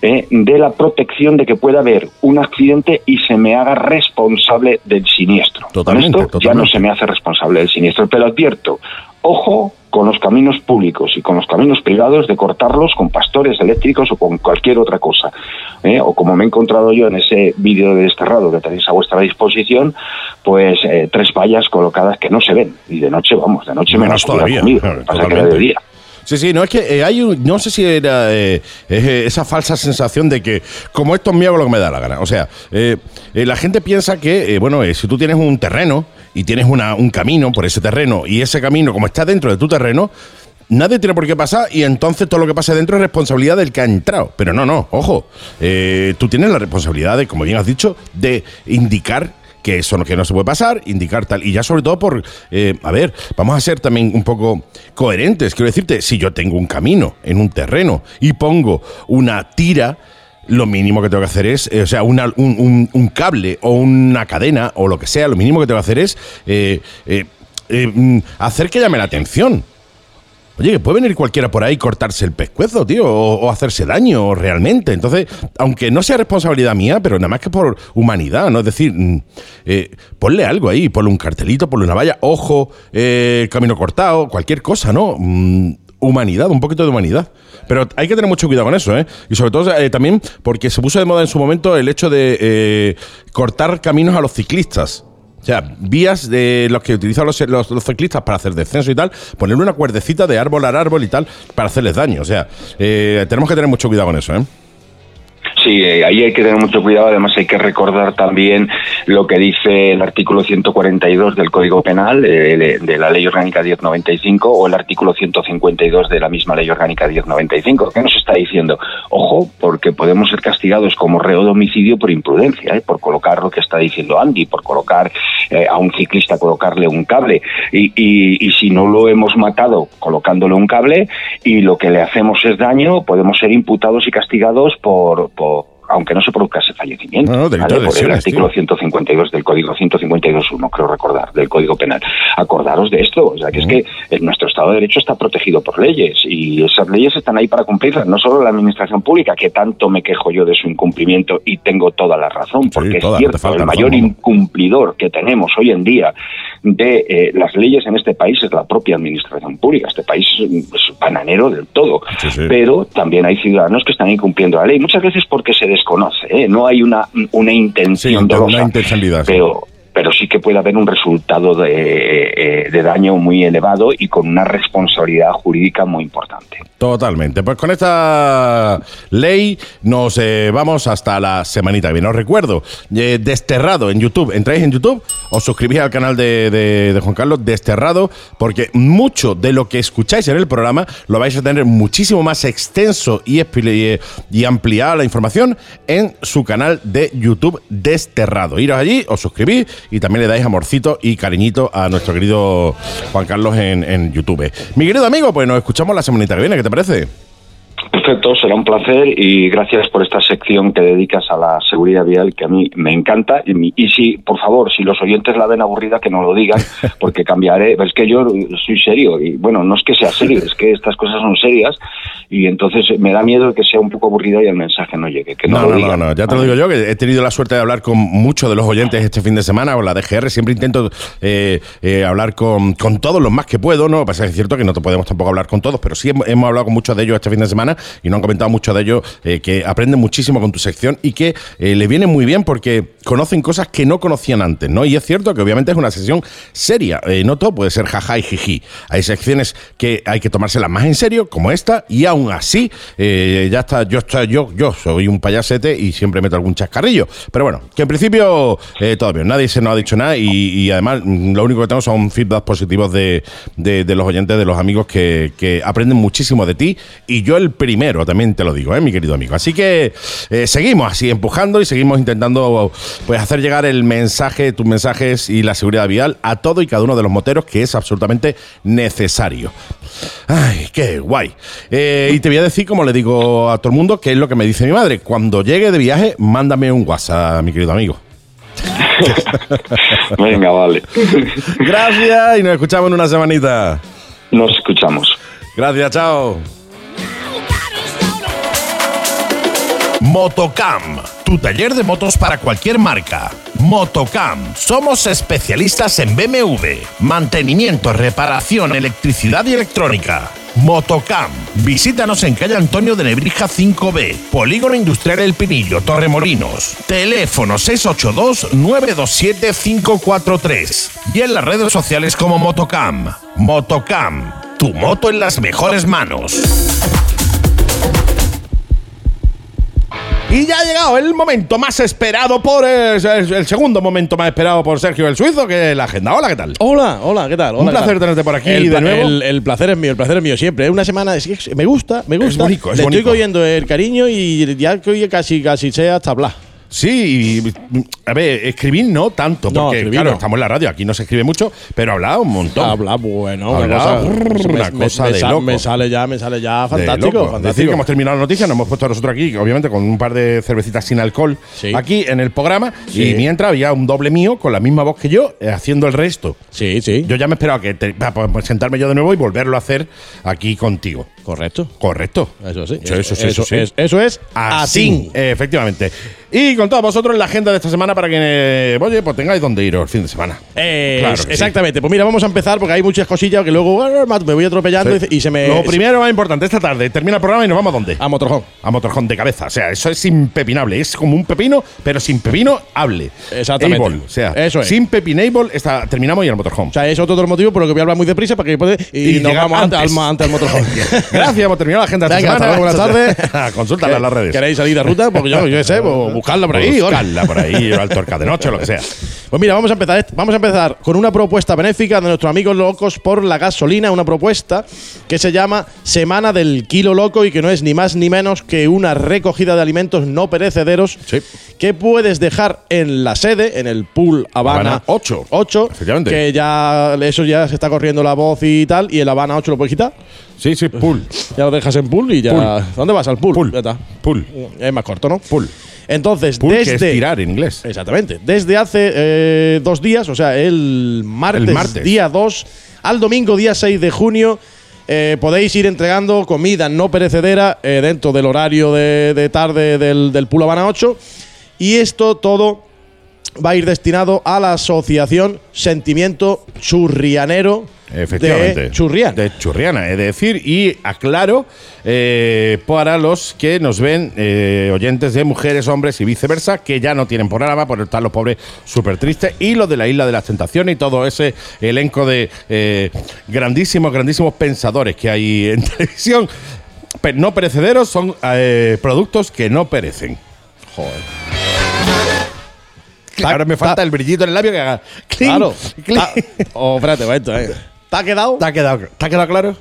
eh, de la protección de que pueda haber un accidente y se me haga responsable del siniestro. Con Totalmente, esto ya no se me hace responsable del siniestro, pero advierto, ojo con los caminos públicos y con los caminos privados de cortarlos con pastores eléctricos o con cualquier otra cosa. ¿eh? O como me he encontrado yo en ese vídeo de desterrado que tenéis a vuestra disposición, pues eh, tres vallas colocadas que no se ven. Y de noche, vamos, de noche Menos menos todavía, claro, pasa que de día. Sí, sí, no es que eh, hay un, no sé si era eh, eh, esa falsa sensación de que como esto es mío lo que me da la gana. O sea, la gente piensa que, bueno, si tú tienes un terreno y tienes una, un camino por ese terreno y ese camino, como está dentro de tu terreno, nadie tiene por qué pasar y entonces todo lo que pase dentro es responsabilidad del que ha entrado. Pero no, no, ojo, tú tienes la responsabilidad de, como bien has dicho, de indicar que eso no, que no se puede pasar, indicar tal. Y ya sobre todo por, eh, a ver, vamos a ser también un poco coherentes. Quiero decirte, si yo tengo un camino en un terreno y pongo una tira, lo mínimo que tengo que hacer es, eh, o sea, un, un- un cable o una cadena o lo que sea, lo mínimo que tengo que hacer es eh, eh, mm, hacer que llame la atención. Oye, que puede venir cualquiera por ahí y cortarse el pescuezo, tío, o, hacerse daño realmente. Entonces, aunque no sea responsabilidad mía, pero nada más que por humanidad, ¿no? Es decir, mm, eh, ponle algo ahí, ponle un cartelito, ponle una valla, ojo, eh, camino cortado, cualquier cosa, ¿no? Mm, humanidad, un poquito de humanidad. Pero hay que tener mucho cuidado con eso, ¿eh? Y sobre todo eh, también porque se puso de moda en su momento el hecho de eh, cortar caminos a los ciclistas. O sea, vías de los que utilizan los, los- los ciclistas para hacer descenso y tal, ponerle una cuerdecita de árbol a árbol y tal para hacerles daño. O sea, eh, tenemos que tener mucho cuidado con eso, ¿eh? Sí, eh, ahí hay que tener mucho cuidado. Además, hay que recordar también lo que dice el artículo 142 del Código Penal eh, de, la Ley Orgánica 1095 o el artículo 152 de la misma Ley Orgánica 1095. ¿Qué nos está diciendo? Ojo, porque podemos ser castigados como reo de homicidio por imprudencia, ¿eh? por colocar lo que está diciendo Andy, por colocar eh, a un ciclista, colocarle un cable. Y, si no lo hemos matado colocándole un cable y lo que le hacemos es daño, podemos ser imputados y castigados por- aunque no se produzca ese fallecimiento. No, no, delito de Por el artículo tío. 152 del Código 152.1, creo recordar, del Código Penal. Acordaros de esto, o sea, que es que eh, nuestro Estado de Derecho está protegido por leyes y esas leyes están ahí para cumplirlas, no solo la Administración Pública, que tanto me quejo yo de su incumplimiento y tengo toda la razón, porque toda, es cierto, el mayor incumplidor que tenemos hoy en día de eh, las leyes en este país es la propia Administración Pública. Este país es, es bananero del todo, Sí, sí. pero también hay ciudadanos que están incumpliendo la ley, muchas veces porque se desconoce, ¿eh? no hay una, una intención Sí, dolosa, una intencionalidad, sí. Pero sí que puede haber un resultado de, eh, de daño muy elevado y con una responsabilidad jurídica muy importante. Totalmente. Pues con esta ley nos eh, vamos hasta la semanita que viene. Os recuerdo, eh, Desterrado en YouTube. Entráis en YouTube, os suscribís al canal de, de- Juan Carlos Desterrado, porque mucho de lo que escucháis en el programa lo vais a tener muchísimo más extenso y, y ampliada la información en su canal de YouTube Desterrado. Iros allí, os suscribís y también le dais amorcito y cariñito a nuestro querido Juan Carlos en, en YouTube. Mi querido amigo, pues nos escuchamos la semanita que viene, ¿qué te parece? Perfecto, será un placer y gracias por esta sección que dedicas a la seguridad vial que a mí me encanta. Y, mi- y si, por favor, si los oyentes la ven aburrida, que no lo digan, (laughs) porque cambiaré. Es que yo soy serio y bueno, no es que sea serio, es que estas cosas son serias y entonces me da miedo que sea un poco aburrida y el mensaje no llegue. Que no, No, lo no, no, ya te lo digo yo, que he tenido la suerte de hablar con muchos de los oyentes este fin de semana con la DGR. Siempre intento eh, eh, hablar con, con todos los más que puedo, ¿no? Pasa es cierto que no te podemos tampoco hablar con todos, pero sí hemos, hemos hablado con muchos de ellos este fin de semana y nos han comentado muchos de ellos eh, que aprenden muchísimo con tu sección y que eh, le viene muy bien porque conocen cosas que no conocían antes, ¿no? Y es cierto que obviamente es una sesión seria. eh, no todo puede ser jaja y jiji. Hay secciones que hay que tomárselas más en serio, como esta, y aún así, eh, ya está, yo, está, yo, yo soy un payasete y siempre meto algún chascarrillo. Pero bueno, que en principio todo bien, nadie se nos ha dicho nada y, además mm, lo único que tengo son feedbacks positivos de, de- de los oyentes, de los amigos que, que aprenden muchísimo de ti y yo el primero, también te lo digo, ¿eh, mi querido amigo. Así que eh, seguimos así empujando y seguimos intentando pues hacer llegar el mensaje, tus mensajes y la seguridad vial a todo y cada uno de los moteros que es absolutamente necesario. Ay, qué guay. Eh, y te voy a decir, como le digo a todo el mundo, que es lo que me dice mi madre. Cuando llegue de viaje, mándame un WhatsApp, mi querido amigo. (laughs) Venga, vale. Gracias y nos escuchamos en una semanita. Nos escuchamos. Gracias, chao. Motocam, tu taller de motos para cualquier marca. Motocam, somos especialistas en BMW, mantenimiento, reparación, electricidad y electrónica. Motocam, visítanos en calle Antonio de Nebrija 5B, Polígono Industrial El Pinillo, Torremolinos. Teléfono 682-927-543 y en las redes sociales como Motocam. Motocam, tu moto en las mejores manos. Y ya ha llegado el momento más esperado por el, el- el segundo momento más esperado por Sergio el Suizo, que es la agenda. Hola, ¿qué tal? Hola, hola, ¿qué tal? Hola, Un ¿qué placer tal? tenerte por aquí el, de nuevo. El, placer es mío, el placer es mío siempre. Es una semana, es que me gusta, me gusta. bonito, es Le bonito. estoy cogiendo el cariño y ya que hoy casi, casi sea hasta hablar. Sí, y, a ver, escribir no tanto, No, porque escribir claro, no. estamos en la radio, aquí no se escribe mucho, pero habla un montón. Habla, bueno, Habla, una me, cosa me de loco. me sale ya, me sale ya fantástico, loco. Decir fantástico. que hemos terminado la noticia, nos hemos puesto nosotros aquí, obviamente con un par de cervecitas sin alcohol, Sí. aquí en el programa, Sí. y mientras había un doble mío con la misma voz que yo, eh, haciendo el resto. Sí, sí. Yo ya me esperaba que te- pa- pa- sentarme yo de nuevo y volverlo a hacer aquí contigo. Correcto. Correcto. Eso sí. Eso, eso, eso, es, eso es Así, efectivamente. Y con todos vosotros la agenda de esta semana para que, eh, oye, pues tengáis donde ir el fin de semana. Eh, Claro que sí. exactamente. Pues mira, vamos a empezar porque hay muchas cosillas que luego me voy atropellando Sí. y, se me. Lo primero más importante, esta tarde termina el programa y nos vamos a dónde? A Motorhome. A Motorhome de cabeza. O sea, eso es impepinable. Es como un pepino, pero sin pepino, hable. Exactamente. Able. O sea, Eso es. sin pepinable, está, terminamos y al Motorhome. O sea, es otro motivos por los que voy a hablar muy deprisa para que puede, y, Y nos llega vamos antes, antes. al, al Motorhome. (laughs) Gracias, hemos terminado la agenda de esta semana. buenas (laughs) tardes. (laughs) Consúltala en las redes. ¿Queréis salir de ruta? Porque yo, yo sé, pues, buscarla por ahí. Buscarla por ahí, o al torca de noche, o lo que sea. Pues mira, vamos a empezar. est- Vamos a empezar con una propuesta benéfica de nuestros amigos locos por la gasolina, una propuesta que se llama Semana del Kilo Loco y que no es ni más ni menos que una recogida de alimentos no perecederos Sí. que puedes dejar en la sede, en el pool Habana, Habana 8. 8, Efectivamente. que ya eso ya se está corriendo la voz y tal, y el Habana 8 lo puedes quitar. Sí, sí, pool. Ya lo dejas en pool y ya. Pool. ¿Dónde vas? Al pool. Pool. Ya está. Pool. Es más corto, ¿no? Pool. Entonces, que desde. es tirar en inglés. Exactamente. Desde hace eh, dos días, o sea, el martes, El martes. día 2 al domingo, día 6 de junio, eh, podéis ir entregando comida no perecedera eh, dentro del horario de, de tarde del, del Pool Habana 8. Y esto todo va a ir destinado a la asociación Sentimiento Churrianero Efectivamente. de Churrián. De Churriana, es decir, y aclaro, eh, para los que nos ven, eh, oyentes de mujeres, hombres y viceversa, que ya no tienen programa, por estar los pobres súper tristes, y los de la Isla de las Tentaciones y todo ese elenco de eh, grandísimos, grandísimos pensadores que hay (laughs) en televisión. No perecederos son productos que no perecen. Joder. Ahora me falta ta- el brillito en el labio que haga. Claro. Ta- oh, espérate, momento, eh. ¿Te ha quedado? ¿Te ha quedado, ¿te ha quedado claro?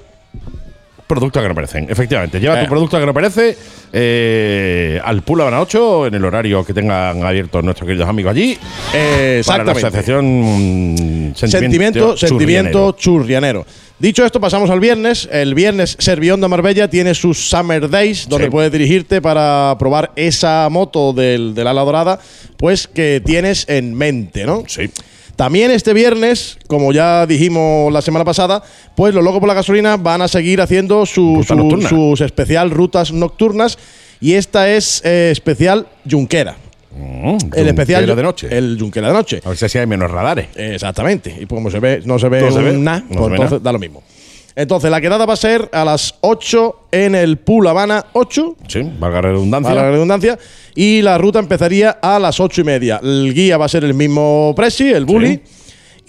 Productos que no perecen, efectivamente. Lleva Eh. tu producto que no perece eh, al Pool Habana 8 en el horario que tengan abiertos nuestros queridos amigos allí. Eh, Para la asociación Sentimiento, sentimiento Churrianero. churrianero. Dicho esto, pasamos al viernes. El viernes Servionda Marbella tiene sus Summer Days, donde Sí. puedes dirigirte para probar esa moto del, del ala dorada, pues que tienes en mente, ¿no? Sí. También este viernes, como ya dijimos la semana pasada, pues los locos por la gasolina van a seguir haciendo su, sus especial rutas nocturnas y esta es eh, especial Junquera. Mm, El especial de noche. El Junquera de noche. A ver si hay menos radares. Exactamente. Y pues como se ve, no se ve, No se ve, no pues se ve entonces nada. da lo mismo. Entonces, la quedada va a ser a las 8 en el Pool Habana 8, Sí, valga la redundancia. la redundancia, y la ruta empezaría a las 8 y media. El guía va a ser el mismo Presi, el Bully.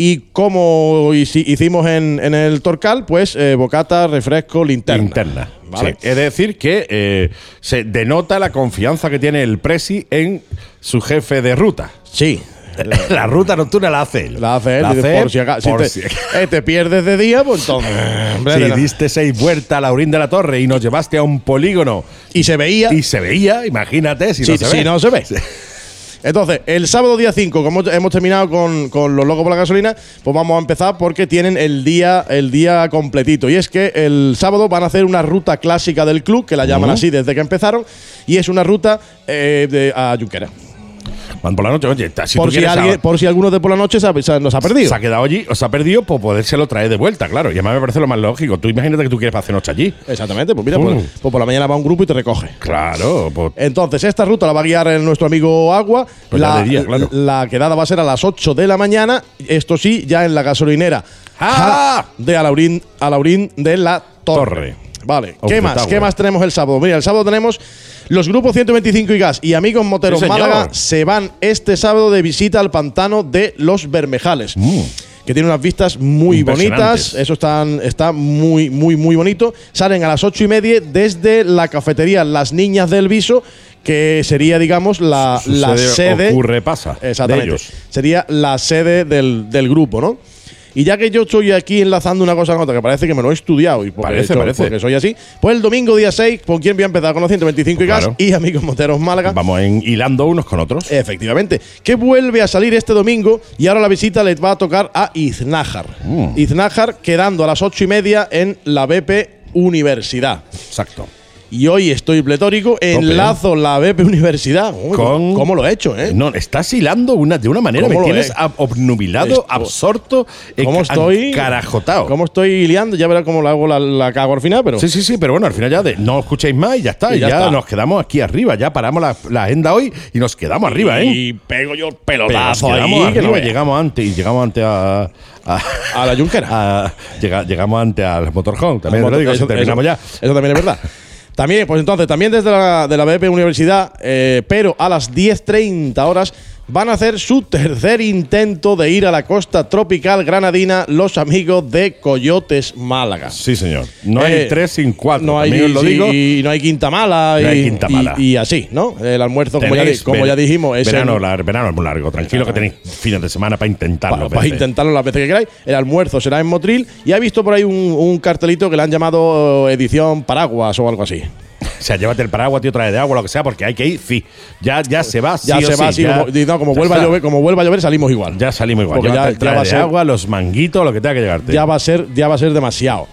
Y como hici- hicimos en, en el Torcal, pues eh, bocata, refresco, linterna. Linterna. ¿Vale? Sí. Es decir, que eh, se denota la confianza que tiene el Presi en su jefe de ruta. Sí. La ruta nocturna la hace él. La hace él, y hace por si acaso. Si te, si- eh, te pierdes de día, pues entonces. (laughs) Si diste seis vueltas a Laurín de la Torre y nos llevaste a un polígono y se veía. y se veía, imagínate si Sí, no se sí, ve. no se ve. Entonces, el sábado día 5, como hemos terminado con, con los locos por la gasolina, pues vamos a empezar porque tienen el día, el día completito. Y es que el sábado van a hacer una ruta clásica del club, que la llaman así desde que empezaron, y es una ruta eh, de, a Junquera. Van por la noche, oye, si por, tú si alguien, por si alguno de por la noche se ha- se ha- nos ha perdido. se ha quedado allí, o se ha perdido, pues podérselo traer de vuelta, claro. Y además me parece lo más lógico. Tú imagínate que tú quieres hacer noche allí. Exactamente, pues mira, pues, pues por la mañana va un grupo y te recoge. Claro, pues Entonces, esta ruta la va a guiar nuestro amigo Agua. Pues la, de día, claro. la quedada va a ser a las 8 de la mañana. Esto sí, ya en la gasolinera ¡Ah! de Alaurín, Alaurín de la Torre. Torre. Vale, ¿qué más? ¿Qué más tenemos el sábado? Mira, el sábado tenemos los grupos 125 y Gas y Amigos Moteros Sí. Málaga se van este sábado de visita al pantano de Los Bermejales. Que tiene unas vistas muy bonitas. Mm. Eso están, está muy, muy, muy bonito. Salen a las ocho y media desde la cafetería Las Niñas del Viso, que sería, digamos, la, la sede. ocurre, pasa. de Exactamente. ellos. Sería la sede del, del grupo, ¿no? Y ya que yo estoy aquí enlazando una cosa con otra, que parece que me lo he estudiado y porque, Parece, esto- parece. porque soy así, pues el domingo día 6, ¿con quién voy a empezar? Con los 125 y gas y amigos moteros Málaga. Vamos en- hilando unos con otros. Efectivamente, que vuelve a salir este domingo y ahora la visita les va a tocar a Iznájar. Mm. Iznájar quedando a las ocho y media en la BP Universidad. Exacto. Y hoy estoy pletórico, enlazo la BP Universidad. Uy, Con- ¿Cómo lo he hecho, eh? No, estás hilando una, de una manera, ¿Cómo me lo tienes ab- obnubilado, Esto- absorto, eh, ¿Cómo estoy? carajotado. ¿Cómo estoy liando? Ya verás cómo lo hago la, la cago al final, pero. Sí, sí, sí, pero bueno, al final ya de- no escuchéis más y ya está. Y Y ya ya, está. nos quedamos aquí arriba. Ya paramos la, la agenda hoy y nos quedamos arriba, ¿eh? Y pego yo el Pero nos pelotazo quedamos ahí, que no arriba, veas. llegamos antes y llegamos antes a. a A la yunquera. a- llega- llegamos antes al motorhome, también te lo digo, Eso- terminamos ya. Eso también es verdad. También, pues entonces, también desde la, de la BP Universidad, eh, pero a las 10.30 horas, van a hacer su tercer intento de ir a la costa tropical granadina los amigos de Coyotes Málaga. Sí, señor. No Eh, hay tres sin cuatro. No hay, os lo digo. y no hay quinta mala. No y, hay quinta mala. Y, así, ¿no? El almuerzo, como, ya, como dijimos, es verano, el- verano es muy largo. Tranquilo que tenéis fines de semana para intentarlo. para intentarlo las veces que queráis. El almuerzo será en Motril. Y he visto por ahí un, un cartelito que le han llamado edición Paraguas o algo así. O sea, llévate el paraguas, tío, trae de agua, lo que sea, porque hay que ir. Sí, ya, ya se va. Ya sí o se va sí, ya- como, no, como vuelva a llover, como vuelva a llover, salimos igual. Ya salimos igual. Porque ya- el ya traje va a de ser- agua, los manguitos, lo que tenga que llegarte. ya va a ser, ya va a ser demasiado.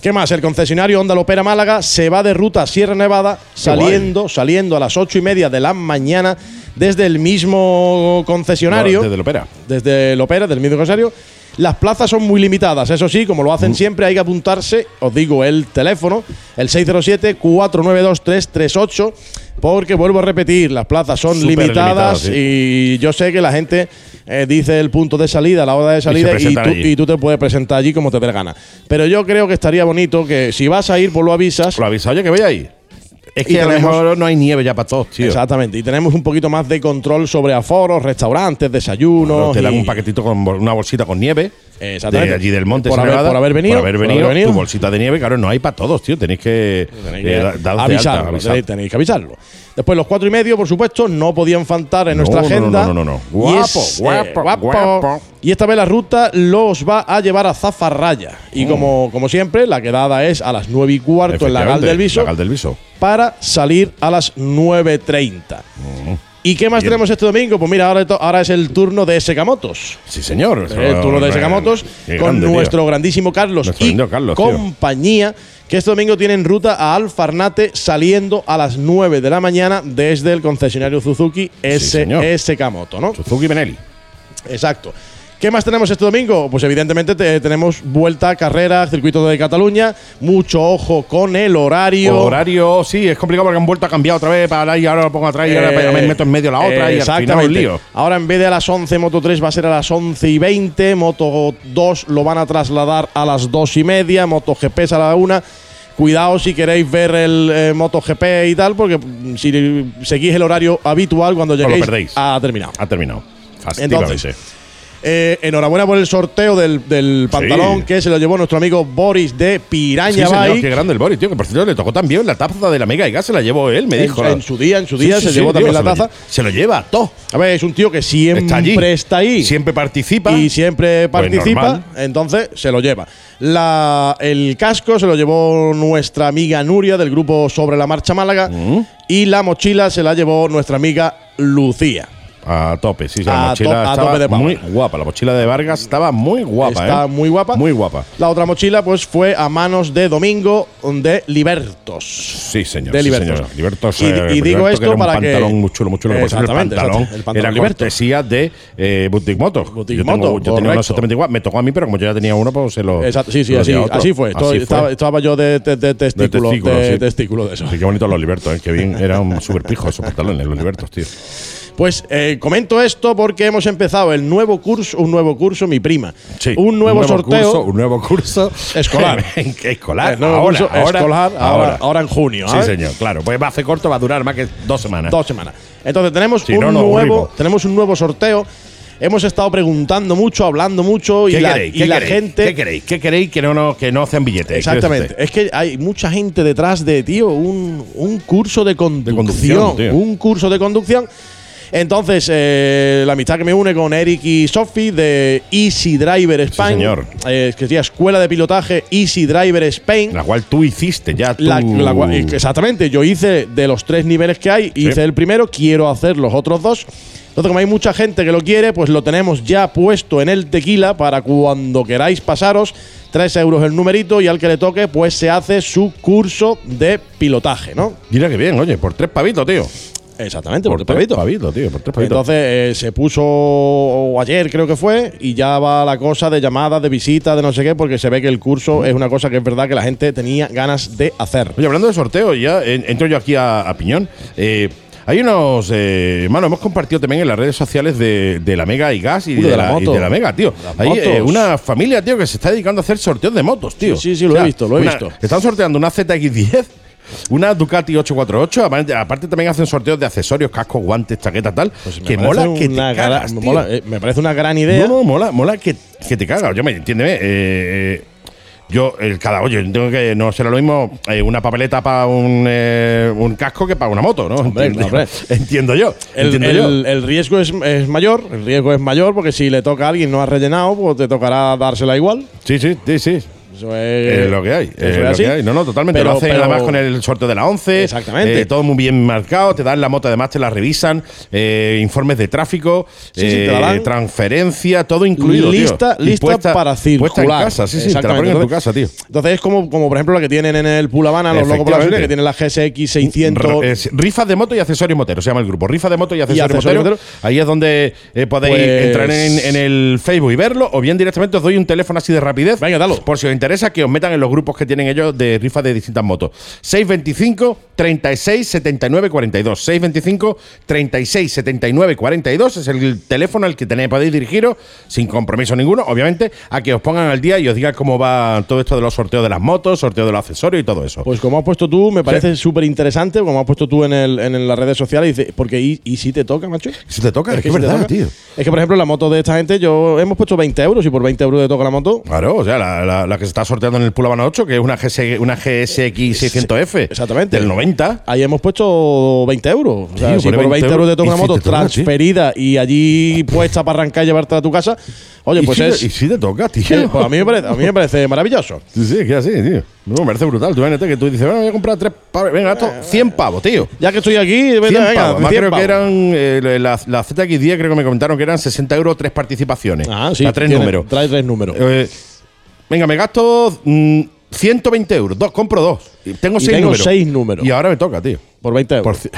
¿Qué más? El concesionario Honda Lopera Málaga se va de ruta a Sierra Nevada, saliendo, saliendo a las ocho y media de la mañana desde el mismo concesionario. No, Desde el opera. desde el Opera, del mismo concesionario. Las plazas son muy limitadas, eso sí, como lo Mm. hacen siempre, hay que apuntarse, os digo el teléfono, el 607-492-338, porque vuelvo a repetir, las plazas son Súper limitadas sí. y yo sé que la gente eh, dice el punto de salida, la hora de salida, y, tú, y tú te puedes presentar allí como te dé gana. Pero yo creo que estaría bonito que si vas a ir, pues lo avisas. Lo avisa, oye, que voy ahí. Es Y que a lo mejor no hay nieve ya para todos, tío. Exactamente, y tenemos un poquito más de control sobre aforos, restaurantes, desayunos. te dan un paquetito con una bolsita con nieve. Exactamente. De allí del monte, Por haber- por haber venido, Por haber por venido, haber venido. Tu bolsita de nieve, claro, no hay para todos, tío. Tenéis que, eh, alta, avisarlo, avisar. tenéis, tenéis que avisarlo. Después, los cuatro y medio, por supuesto, no podían faltar en No, nuestra no, agenda. no, no, no, no. Y Guapo, eh, guapo, guapo. Y esta vez la ruta los va a llevar a Zafarraya. Y como, como siempre, la quedada es a las nueve y cuarto en la Gal Mm. Del Viso La Gal del Viso. para salir a las 9.30. ¿Y qué más. Bien. tenemos este domingo? Pues mira, ahora, ahora es el turno de SK Motos. Sí, señor. El turno de SK Motos Qué con grande, tío. nuestro grandísimo Carlos Nuestro y tío. compañía, que este domingo tienen ruta a Alfarnate saliendo a las 9 de la mañana desde el concesionario Suzuki. SK Moto, ¿no? Suzuki Benelli. Exacto. ¿Qué más tenemos este domingo? Pues evidentemente te- tenemos vuelta carrera, circuito de Cataluña, mucho ojo con el horario. Horario, sí, es complicado porque han vuelto a cambiar otra vez para ahí, ahora lo pongo atrás y ahora Eh, me meto en medio la otra y al final un exactamente. lío. Ahora en vez de a las 11, Moto 3 va a ser a las 11 y 20. Moto 2 lo van a trasladar a las 2 y media. Moto GP es a la 1. Cuidado si queréis ver el eh, MotoGP y tal, porque mm, si seguís el horario habitual, cuando lo lleguéis, perdéis. ha terminado. Ha terminado. Entonces, Eh, enhorabuena por el sorteo del, del pantalón que se lo llevó nuestro amigo Boris de Sí, Piraña señor, Bike. qué grande el Boris, tío. Que por cierto le tocó también la taza de la Mega y gas, se la llevó él, me En- dijo. en su día, en su Sí, día sí, se sí, llevó tío, también la taza. Se lo lleva todo. A ver, es un tío que siempre Está allí. está ahí. Siempre participa. y siempre Pues participa, entonces se lo lleva. La, el casco se lo llevó nuestra amiga Nuria del grupo Sobre la Marcha Málaga Mm. y la mochila se la llevó nuestra amiga Lucía. A tope, sí, sí. La mochila to- estaba de muy guapa. La mochila de Vargas estaba muy guapa, Está ¿eh? muy guapa. Muy guapa. La otra mochila pues fue a manos de Domingo de Libertos. Sí, señor. De sí, Libertos. señor. Libertos, Y- eh, y digo Liberto, esto que era para un que- pantalón muy chulo, muy chulo. Que que El Exactamente, pantalón. El pantalón era Libertos. cortesía de eh, Boutique Moto. Boutique yo tengo, Moto, yo tenía uno exactamente igual. Me tocó a mí, pero como yo ya tenía uno, pues se lo. Exacto, sí, sí, así, así fue. Así estaba, estaba yo de, de- de testículo, de, testículo, sí. testículo de eso. Sí, qué bonito los Libertos, ¿eh? Qué bien. Era un súper pijo esos pantalones, los Libertos, tío. Pues eh, comento esto porque hemos empezado el nuevo curso, un nuevo curso, mi prima. Sí, un nuevo, sorteo curso, un nuevo curso (laughs) Escolar. (laughs) escolar. Nuevo ahora, curso ahora, escolar ahora, ahora en junio. Sí, ¿eh? señor, claro. Pues va a hacer corto, va a durar más que dos semanas. Dos semanas. Entonces tenemos Si un no, nuevo, tenemos un nuevo sorteo hemos estado preguntando mucho, hablando mucho y ¿Qué la, queréis? y ¿Qué la queréis? gente. ¿Qué queréis? ¿Qué queréis que no, no, que no hacen billetes? Exactamente. Es que hay mucha gente detrás de, tío, un, un curso de conducción. un curso de conducción. Entonces, eh, la amistad que me une con Eric y Sophie de Easy Driver Spain. señor. eh, que sería Escuela de Pilotaje Easy Driver Spain. La cual tú hiciste ya. Tú. La- la cual- exactamente, yo hice de los tres niveles que hay, hice el primero, quiero hacer los otros dos. Entonces, como hay mucha gente que lo quiere, pues lo tenemos ya puesto en el tequila para cuando queráis pasaros. 3 euros el numerito y al que le toque, pues se hace su curso de pilotaje, ¿no? Mira que bien, oye, por tres pavitos, tío. Exactamente, Por por tres pavito. pavitos, tío. Por tres pavitos. Entonces eh, se puso ayer, creo que fue, y ya va la cosa de llamadas, de visitas, de no sé qué, porque se ve que el curso es una cosa que es verdad que la gente tenía ganas de hacer. Oye, hablando de sorteo, ya en- entro yo aquí a, a Piñón. Eh, hay unos. Eh, hemos compartido también en las redes sociales de, de la Mega y Gas y, Uy, de, de la la, y moto. de la Mega, tío. Las Hay eh, una familia, tío, que se está dedicando a hacer sorteos de motos, tío. Sí, sí, sí, lo he visto, lo he visto. Están sorteando una ZX10. Una Ducati 848, aparte, también hacen sorteos de accesorios, cascos, guantes, chaquetas, tal. Pues que mola que te cagas, mola, eh, me parece una gran idea. No, no, mola, mola que, que te cagas. Yo me entiéndeme. eh, yo, el cada oye, tengo que no será lo mismo eh, una papeleta para un, eh, un casco que para una moto, ¿no? Hombre, entiendo, hombre. (laughs) entiendo yo. El, entiendo el- el riesgo es, es mayor, el riesgo es mayor porque si le toca a alguien y no ha rellenado, pues te tocará dársela igual. yo. Sí, sí, sí, sí. Eso es, Es lo que hay. eso Es es lo así. que hay. No, no, totalmente. Pero- lo hacen pero- además con el sorteo de la 11. Exactamente. eh, todo muy bien marcado. Te dan la moto, además te la revisan. eh, informes de tráfico. Sí, sí, te la eh, dan. transferencia, todo incluido. tío. Lista- Y lista para Puesta en circular. casa, sí, sí. Te la ponen en tu casa, tío. Entonces es como, como por ejemplo la que tienen en el Pool Habana, los locos por la que tienen la GSX 600. R- rifas de moto y accesorios moteros, se llama el grupo. Rifas de moto y accesorios, accesorios moteros. Ahí es donde eh, podéis Pues- entrar en, en el Facebook y verlo, o bien directamente os doy un teléfono así de rapidez. Venga, dalo. Por si os interesa que os metan en los grupos que tienen ellos de rifas de distintas motos. 625 36 79 42. 625 36 79 42 es el teléfono al que tenéis, podéis dirigiros sin compromiso ninguno, obviamente, a que os pongan al día y os digan cómo va todo esto de los sorteos de las motos, sorteo de los accesorios y todo eso. Pues como has puesto tú, me parece súper interesante, como has puesto tú en, el, en las redes sociales, porque y, y si te toca, macho. Si te toca, es, que es verdad, toca. tío. Es que, por ejemplo, la moto de esta gente, yo hemos puesto 20 euros y por 20 euros te toca la moto. Claro, o sea, la, la- la que se está sorteando en el Pool Habana 8, que es una, GS, una GSX 600F. Exactamente. Del 90. Ahí hemos puesto 20 euros. O sea, Tío, si por 20 euros te toca una si moto sí. transferida y allí (laughs) puesta para arrancar y llevarte a tu casa, oye, pues si es. Te, y si te toca, tío. eh, pues a, mí me parece, a mí me parece maravilloso. (laughs) Sí, sí, que así, tío. Me parece brutal. Tú imagínate que tú dices, bueno, voy a comprar tres pavos. Venga, esto, 100 pavos, tío. Ya que estoy aquí, 100 venga, venga, pavos. Además, 100 creo pavos. que eran eh, la, la ZX10, creo que me comentaron que eran 60 euros tres participaciones. Ah, sí. A tres tiene- números. Trae tres números. Eh, venga, me gasto mm, 120 euros. Dos, compro dos. Y tengo Y seis tengo números. seis números. Y ahora me toca, tío. por 20 euros. (laughs)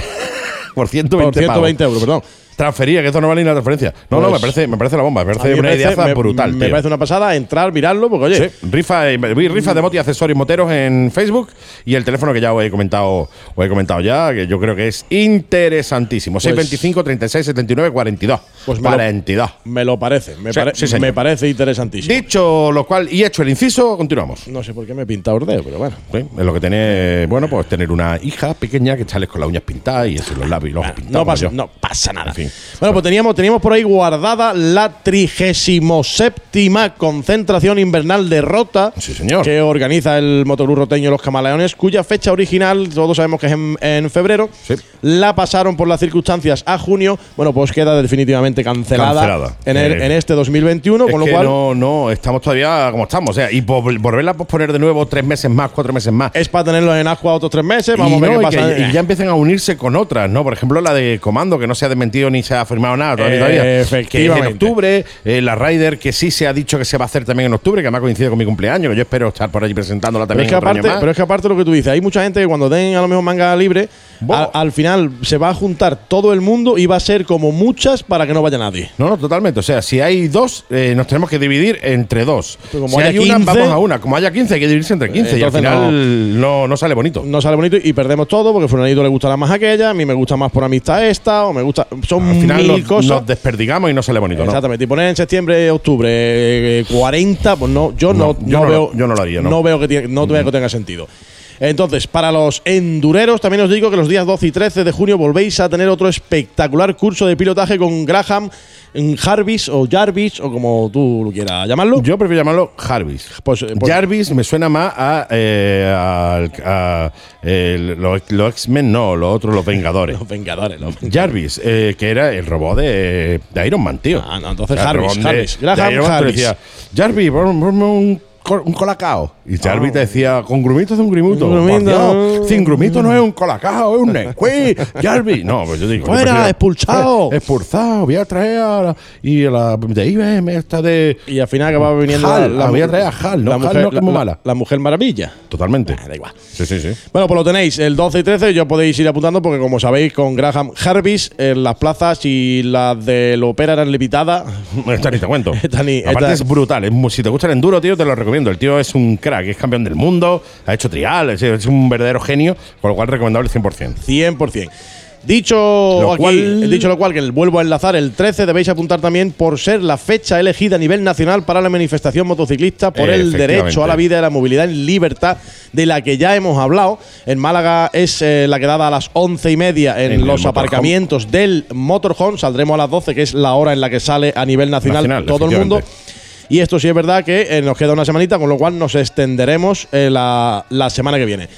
Por, por 120 Por 120 euros, perdón. Transfería, que esto no vale ni la transferencia. No, no, Pues- me parece, me parece la bomba. Me parece una idea brutal, Me tío. parece una pasada entrar, mirarlo, porque oye, Sí, rifa, eh, rifa de moto y accesorios moteros en Facebook y el teléfono que ya os he comentado, os he comentado ya, que yo creo que es interesantísimo. 625 36 79 42. Pues me lo- 42. me lo parece. Me, Sí, pare- sí, señor. me parece interesantísimo. Dicho lo cual y hecho el inciso, continuamos. No sé por qué me he pintado el dedo, pero bueno. Es lo que tiene, bueno, pues tener una hija pequeña que sales con las uñas pintadas y eso, los labios y los ojos pintados. Ah, No pasa, no pasa nada. En fin. Bueno, pues teníamos, teníamos por ahí guardada la 37 concentración invernal de Rota. Sí, señor. Que organiza el Motoclub Roteño Los Camaleones, cuya fecha original, todos sabemos que es en, en febrero. Sí. La pasaron por las circunstancias a junio. Bueno, pues queda definitivamente cancelada, Cancelada. En, el- Eh, en este 2021, Es con lo que cual. no, no, estamos todavía como estamos. O sea, y volverla a posponer de nuevo tres meses más, cuatro meses más. Es para tenerlo en agua otros tres meses. Vamos y, a ver no, qué y que- pasa. y ya empiecen a unirse con otras, ¿no? Por ejemplo, la de Comando, que no se ha desmentido ni se ha firmado nada todavía. Todavía, Que es en efectivamente. octubre. eh, la Rider, que sí se ha dicho que se va a hacer también en octubre, que además coincide con mi cumpleaños, que yo espero estar por allí presentándola Pero también es, que aparte, pero es que aparte lo que tú dices, hay mucha gente que cuando den a lo mejor manga libre, al, al final se va a juntar todo el mundo y va a ser como muchas para que no vaya nadie. No, no, totalmente. O sea, si hay dos, eh, nos tenemos que dividir entre dos. Pero como si haya hay una, 15, vamos a una. Como haya 15, hay que dividirse entre 15. y al final no, no sale bonito. No sale bonito y perdemos todo porque a Fulanito le gustará más aquella, a mí me gusta más por amistad esta, o me gusta. Son Al final nos, cosas. nos desperdigamos y no sale bonito, ¿no? Exactamente. Y poner en septiembre, octubre, eh, 40, pues no, yo no, No, yo no no veo. lo- yo no lo haría, ¿no? veo que, tiene- no veo que tenga sentido. Entonces, para los endureros, también os digo que los días 12 y 13 de junio volvéis a tener otro espectacular curso de pilotaje con Graham mm, Jarvis o Jarvis o como tú lo quieras llamarlo. Yo prefiero llamarlo Jarvis. Pues, eh, pues- Jarvis me suena más a, eh, a, el- los, los X-Men, no, los otros, (laughs) los Vengadores. Los Vengadores, los Jarvis, eh, que era el robot de, de Iron Man, tío. Ah, no, entonces Jarvis, Jarvis. de Graham Jarvis. decía, Jarvis, ponme un, un colacao. Y Jarvis te decía, con grumito de un grumito. Sin grumito no es un colacao, es un Nesquik. Jarvis. No, pues yo digo. Fuera, yo expulsado. (laughs) expulsado. Voy a traer a la, y a la de IBM esta de. Y al final acaba viniendo Hal, la, la voy a traer a Hal, no, la Hal mujer, no, es la- mala. la mujer maravilla. Totalmente. Ah, da igual. Sí, sí, sí. Bueno, pues lo tenéis el 12 y 13, ya podéis ir apuntando porque como sabéis con Graham Jarvis en las plazas y las del ópera eran levitadas. Esta ni te cuento. (laughs) Esta ni- Aparte esta- es brutal. es si te gusta el enduro, tío, te lo recomiendo. El tío es un crack, es campeón del mundo, ha hecho trial, es, un verdadero genio, con lo cual recomendable 100%. 100%. Dicho, Lo aquí, cual- dicho lo cual, que vuelvo a enlazar, el 13 debéis apuntar también por ser la fecha elegida a nivel nacional para la manifestación motociclista por el derecho a la vida y la movilidad en libertad, de la que ya hemos hablado. En Málaga es eh, la quedada a las once y media en, los motorhome. aparcamientos del motorhome. Saldremos a las 12, que es la hora en la que sale a nivel nacional, Nacional, todo el mundo. Y esto sí es verdad que eh, nos queda una semanita, con lo cual nos extenderemos eh, la, la semana que viene.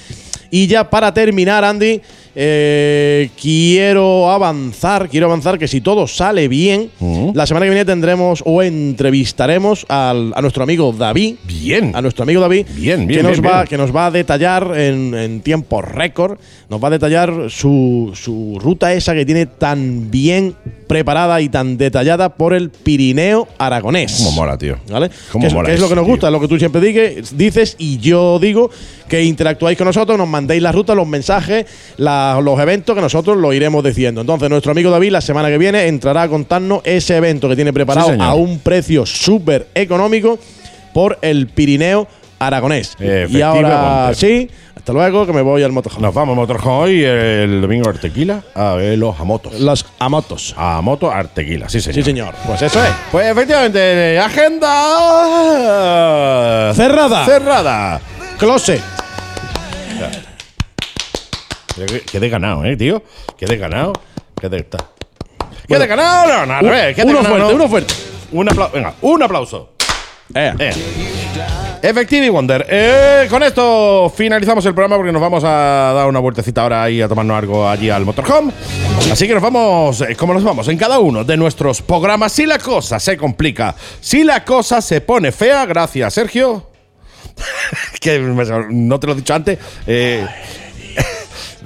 Y ya para terminar, Andy, eh, quiero avanzar, quiero avanzar que si todo sale bien, Mm. la semana que viene tendremos o entrevistaremos al- a nuestro amigo David. Bien. A nuestro amigo David, Bien, bien, que, nos bien, va, bien. que nos va a detallar en, en tiempo récord, nos va a detallar su, su ruta esa que tiene tan bien preparada y tan detallada por el Pirineo aragonés. Cómo mola, tío. ¿Vale? Cómo Que es, mola que es lo que nos tío. gusta, es lo que tú siempre digue- dices y yo digo que interactuáis con nosotros, nos mandéis las rutas, los mensajes, la- los eventos que nosotros lo iremos diciendo. Entonces, nuestro amigo David la semana que viene entrará a contarnos ese evento que tiene preparado Sí, a un precio súper económico por el Pirineo aragonés. Y ahora sí, hasta luego, que me voy al motorhome. Nos vamos a Motorhome hoy el domingo a Artequila a ver los amotos. Los amotos. A moto Artequila, sí, señor. Sí, señor. Pues eso es. Pues efectivamente, agenda Cerrada. Cerrada. Close. Que- Quedé ganado, eh, tío. Quedé ganado. Quedé está. Quedé ganado. No, no, al revés. uno fuerte, no. uno fuerte. Un aplauso. Venga, un aplauso. Eh. Eh. Effective Wonder. Eh, con esto finalizamos el programa porque nos vamos a dar una vueltecita ahora ahí a tomarnos algo allí al motorhome. Así que nos vamos, eh, como nos vamos, en cada uno de nuestros programas. Si la cosa se complica, si la cosa se pone fea, gracias, Sergio. (laughs) que no te lo he dicho antes. eh,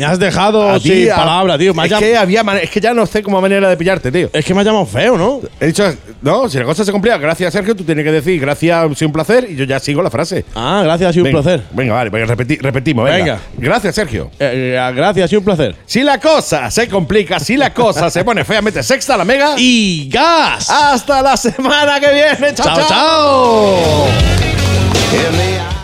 Me has dejado a sin palabra, tío. Me es, que había es que ya no sé cómo manera de pillarte, tío. es que me has llamado feo, ¿no? He dicho, no, si la cosa se complica, gracias, Sergio, tú tienes que decir gracias, ha sido un placer y yo ya sigo la frase. Ah, gracias, ha sido un Venga, placer. Venga, vale, venga, repeti- repetimos, venga. Venga. Gracias, Sergio. Eh, eh, gracias, ha sido un placer. Si la cosa se complica, si la cosa se pone fea, mete sexta a la mega. Y gas. hasta la semana que viene. chao. chao. chao. The